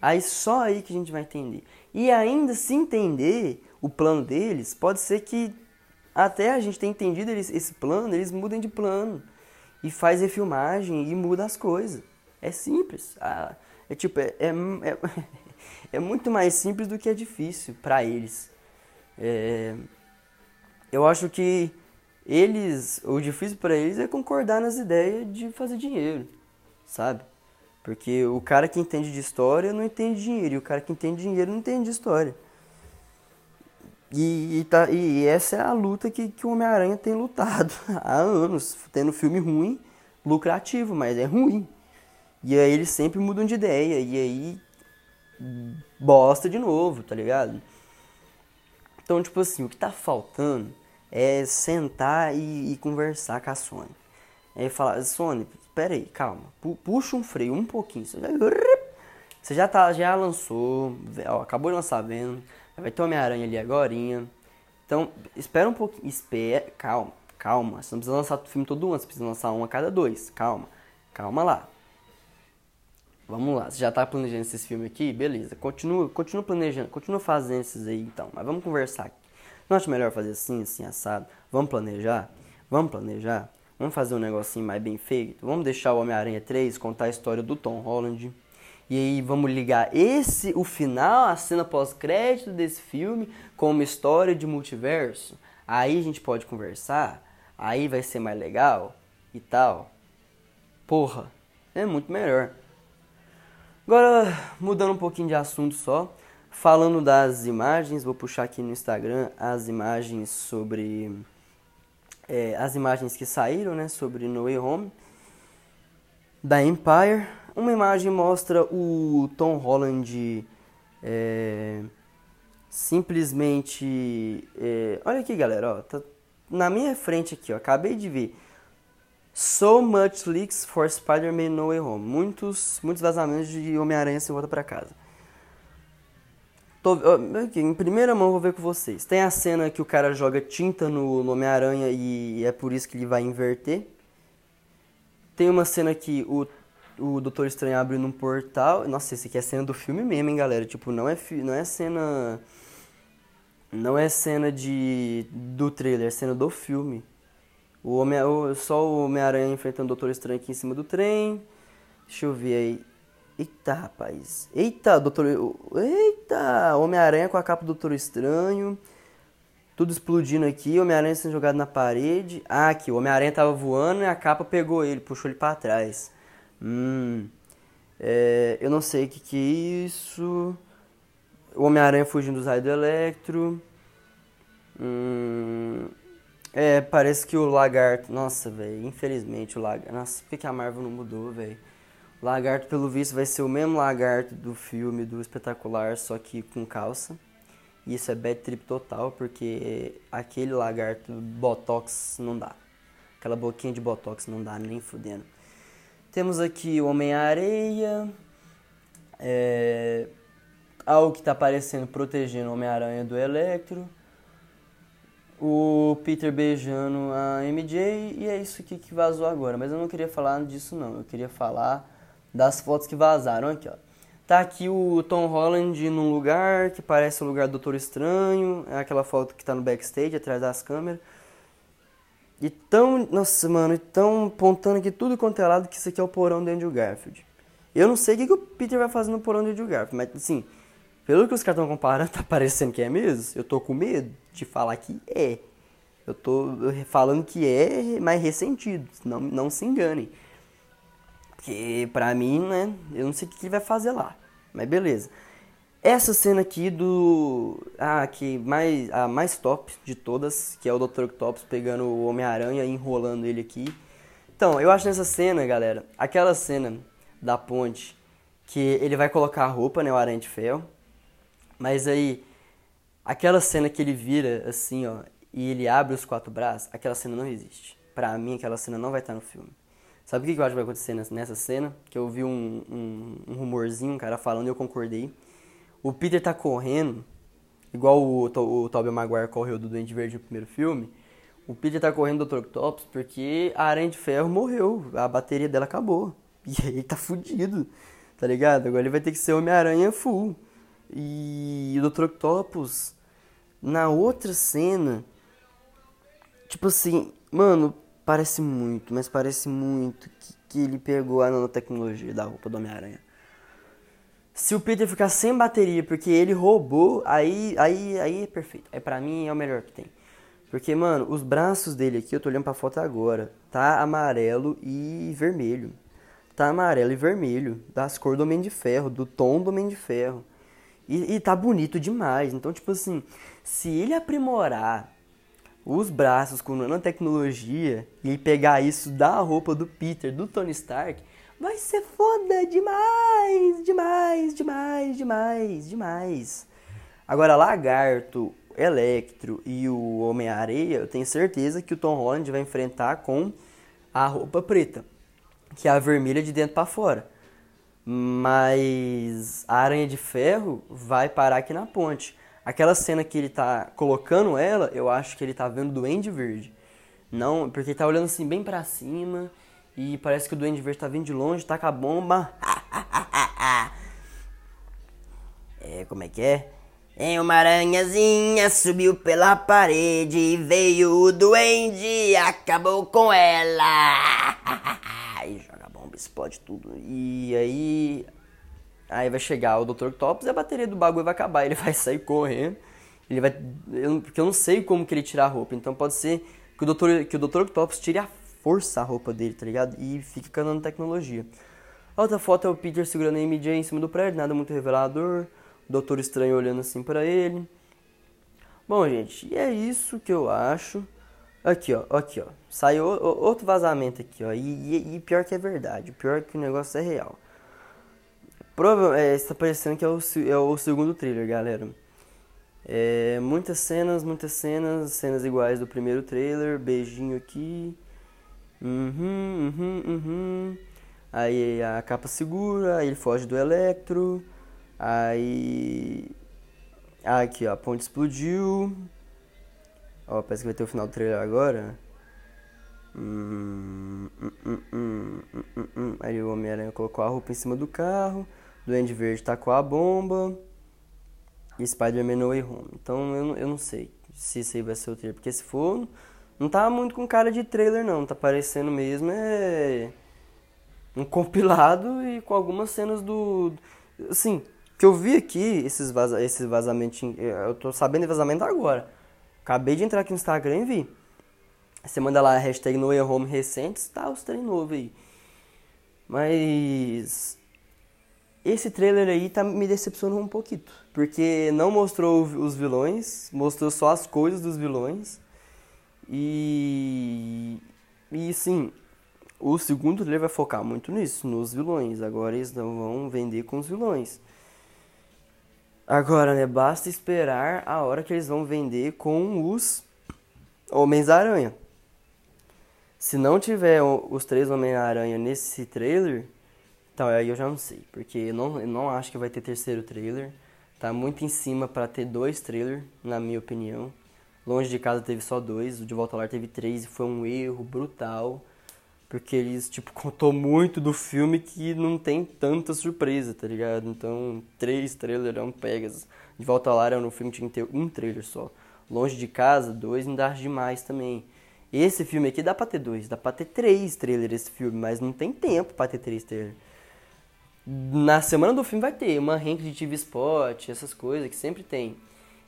Aí só aí que a gente vai entender. E ainda se entender o plano deles, pode ser que até a gente tenha entendido eles, esse plano, eles mudem de plano. E faz refilmagem e muda as coisas. É simples. Ah, é tipo, é, é, é, é, muito mais simples do que é difícil para eles. É, eu acho que eles, o difícil para eles é concordar nas ideias de fazer dinheiro, sabe? Porque o cara que entende de história não entende dinheiro, e o cara que entende dinheiro não entende de história. E, e, tá, e essa é a luta que, que o Homem-Aranha tem lutado há anos, tendo filme ruim, lucrativo, mas é ruim. E aí eles sempre mudam de ideia. E aí. Bosta de novo, tá ligado? Então, tipo assim, o que tá faltando é sentar e, e conversar com a Sony. Aí falar, Sony, pera aí, calma. Puxa um freio um pouquinho. Você já, tá, já lançou, ó, acabou de lançar vendo. Vai ter Homem-Aranha ali agora. Então, espera um pouquinho. Espera, calma, calma. Você não precisa lançar o filme todo ano, você precisa lançar um a cada dois. Calma, calma lá. Vamos lá, você já tá planejando esses filmes aqui? Beleza, continua, continua planejando, continua fazendo esses aí então. Mas vamos conversar aqui. Não acho melhor fazer assim, assim, assado? Vamos planejar? Vamos planejar? Vamos fazer um negocinho mais bem feito? Vamos deixar o Homem-Aranha 3 contar a história do Tom Holland. E aí vamos ligar esse, o final, a cena pós-crédito desse filme com uma história de multiverso. Aí a gente pode conversar, aí vai ser mais legal e tal. Porra, é muito melhor. Agora, mudando um pouquinho de assunto só, falando das imagens, vou puxar aqui no Instagram as imagens sobre é, as imagens que saíram, né, sobre No Way Home da Empire. Uma imagem mostra o Tom Holland é, simplesmente. É, olha aqui, galera, ó, tá na minha frente aqui, ó, acabei de ver. So much leaks for Spider-Man No Way Home. Muitos, muitos vazamentos de Homem-Aranha sem volta para casa. Tô, aqui, em primeira mão vou ver com vocês. Tem a cena que o cara joga tinta no, Homem-Aranha e é por isso que ele vai inverter. Tem uma cena que o, o Doutor Estranho abre num portal. Nossa, esse aqui é cena do filme mesmo, hein, galera? Tipo, não é, não é cena. Não é cena de do trailer, é cena do filme. O Homem, o, só o Homem-Aranha enfrentando o Doutor Estranho aqui em cima do trem. Deixa eu ver aí. Eita, rapaz. Eita, Doutor. Eita! Homem-Aranha com a capa do Doutor Estranho. Tudo explodindo aqui. Homem-Aranha sendo jogado na parede. Ah, aqui. O Homem-Aranha tava voando e a capa pegou ele, puxou ele para trás. Hum. É, eu não sei o que, que é isso. O Homem-Aranha fugindo dos raios do Electro. Hum. É, parece que o lagarto. Nossa, velho. Infelizmente o lagarto. Nossa, por que a Marvel não mudou, velho? Lagarto, pelo visto, vai ser o mesmo lagarto do filme do Espetacular, só que com calça. E isso é bad trip total, porque aquele lagarto Botox não dá. Aquela boquinha de Botox não dá nem fudendo. Temos aqui o Homem-Areia. É, algo que está aparecendo protegendo o Homem-Aranha do Electro. O Peter beijando a MJ. E é isso aqui que vazou agora. Mas eu não queria falar disso não. Eu queria falar das fotos que vazaram aqui, ó. Tá aqui o Tom Holland num lugar que parece o lugar do Doutor Estranho, é aquela foto que tá no backstage, atrás das câmeras. E tão, nossa, mano, e tão apontando aqui tudo quanto é lado que isso aqui é o porão do Andrew Garfield. Eu não sei o que, que o Peter vai fazer no porão do Andrew Garfield, mas assim, pelo que os caras estão comparando, tá parecendo que é mesmo. Eu tô com medo de falar que é. Eu tô falando que é, mas ressentido. Não, não se enganem. Porque pra mim, né, eu não sei o que ele vai fazer lá. Mas beleza. Essa cena aqui do. Ah, que mais, a mais top de todas, que é o Dr. Octopus pegando o Homem-Aranha e enrolando ele aqui. Então, eu acho nessa cena, galera, aquela cena da ponte que ele vai colocar a roupa, né, o Aranha de Ferro. Mas aí, aquela cena que ele vira assim, ó, e ele abre os quatro braços, aquela cena não existe. Pra mim, aquela cena não vai estar no filme. Sabe o que eu acho que vai acontecer nessa cena? Que eu vi um, um, um rumorzinho, um cara falando e eu concordei. O Peter tá correndo, igual o, o Tobey Maguire correu do Duende Verde no primeiro filme. O Peter tá correndo do Dr. Octopus porque a Aranha de Ferro morreu, a bateria dela acabou. E aí ele tá fudido, tá ligado? Agora ele vai ter que ser Homem-Aranha full. E o Dr. Octopus, na outra cena, tipo assim, mano, Parece muito, mas parece muito que, que ele pegou a nanotecnologia da roupa do Homem-Aranha. Se o Peter ficar sem bateria porque ele roubou, aí, aí, aí é perfeito. Aí pra mim é o melhor que tem. Porque, mano, os braços dele aqui, eu tô olhando pra foto agora, tá amarelo e vermelho. Tá amarelo e vermelho, das cores do Homem de Ferro, do tom do Homem de Ferro. E, e tá bonito demais. Então, tipo assim, se ele aprimorar os braços com nanotecnologia e pegar isso da roupa do Peter, do Tony Stark, Vai ser foda demais, demais, demais, demais, demais. Agora, Lagarto, Electro e o Homem-Areia, eu tenho certeza que o Tom Holland vai enfrentar com a roupa preta, que é a vermelha de dentro para fora. Mas a Aranha de Ferro vai parar aqui na ponte. Aquela cena que ele tá colocando ela, eu acho que ele tá vendo o Duende Verde. Não, porque ele tá olhando assim bem para cima e parece que o Duende Verde tá vindo de longe, tá com a bomba. é, como é que é? Em uma aranhazinha subiu pela parede e veio o duende e acabou com ela. e joga bomba, explode tudo. E aí. Aí vai chegar o Dr. Octopus e a bateria do bagulho vai acabar. Ele vai sair correndo. Ele vai. Eu, porque eu não sei como que ele tira a roupa. Então pode ser que o Dr. Que o Dr. Octopus tire a força a roupa dele, tá ligado? E fique canando tecnologia. A outra foto é o Peter segurando a MJ em cima do prédio, nada muito revelador. O Doutor Estranho olhando assim para ele. Bom, gente, e é isso que eu acho. Aqui, ó, aqui, ó. Saiu outro vazamento aqui, ó. E, e, e pior que é verdade. Pior que o negócio é real. Prova é, está parecendo que é o, é o segundo trailer, galera. É, muitas cenas, muitas cenas, cenas iguais do primeiro trailer. Beijinho aqui. Uhum, uhum, uhum. Aí a capa segura, aí ele foge do Electro. Aí. Aqui, ó, a ponte explodiu. Ó, parece que vai ter o final do trailer agora. Hum, hum, hum, aí o Homem-Aranha colocou a roupa em cima do carro. Duende Verde tacou a bomba. E Spider-Man No Way Home. Então eu, eu não sei se isso aí vai ser o trailer. Porque se for, não tá muito com cara de trailer, não. Tá parecendo mesmo é. Um compilado e com algumas cenas do. Assim, que eu vi aqui, esses, vaza, esses vazamentos. Eu tô sabendo de vazamento agora. Acabei de entrar aqui no Instagram e vi. Você manda lá a hashtag No Home recentes, tá os trem novo aí. Mas. Esse trailer aí tá me decepcionando um pouquinho. Porque não mostrou os vilões, mostrou só as coisas dos vilões. E. E sim, o segundo trailer vai focar muito nisso, nos vilões. Agora eles não vão vender com os vilões. Agora, né, basta esperar a hora que eles vão vender com os Homens-Aranha. Se não tiver os três Homem-Aranha nesse trailer, então aí eu já não sei. Porque eu não, eu não acho que vai ter terceiro trailer. Tá muito em cima para ter dois trailers, na minha opinião. Longe de casa teve só dois, o De Volta ao Lar teve três e foi um erro brutal. Porque eles, tipo, contou muito do filme que não tem tanta surpresa, tá ligado? Então, três trailers é um Pegasus. De Volta ao Lar era um filme que tinha que ter um trailer só. Longe de casa, dois não dá demais também. Esse filme aqui dá pra ter dois, dá pra ter três trailers esse filme, mas não tem tempo pra ter três trailers. Na semana do filme vai ter uma rank de TV Spot, essas coisas que sempre tem.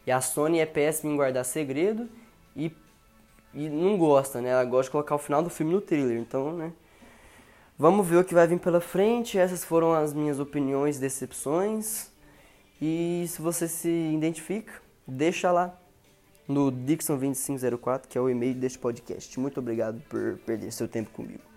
E a Sony é péssima em guardar segredo e, e não gosta, né? Ela gosta de colocar o final do filme no trailer, então, né? Vamos ver o que vai vir pela frente. Essas foram as minhas opiniões, decepções. E se você se identifica, deixa lá no Dixon2504, que é o e-mail deste podcast. Muito obrigado por perder seu tempo comigo.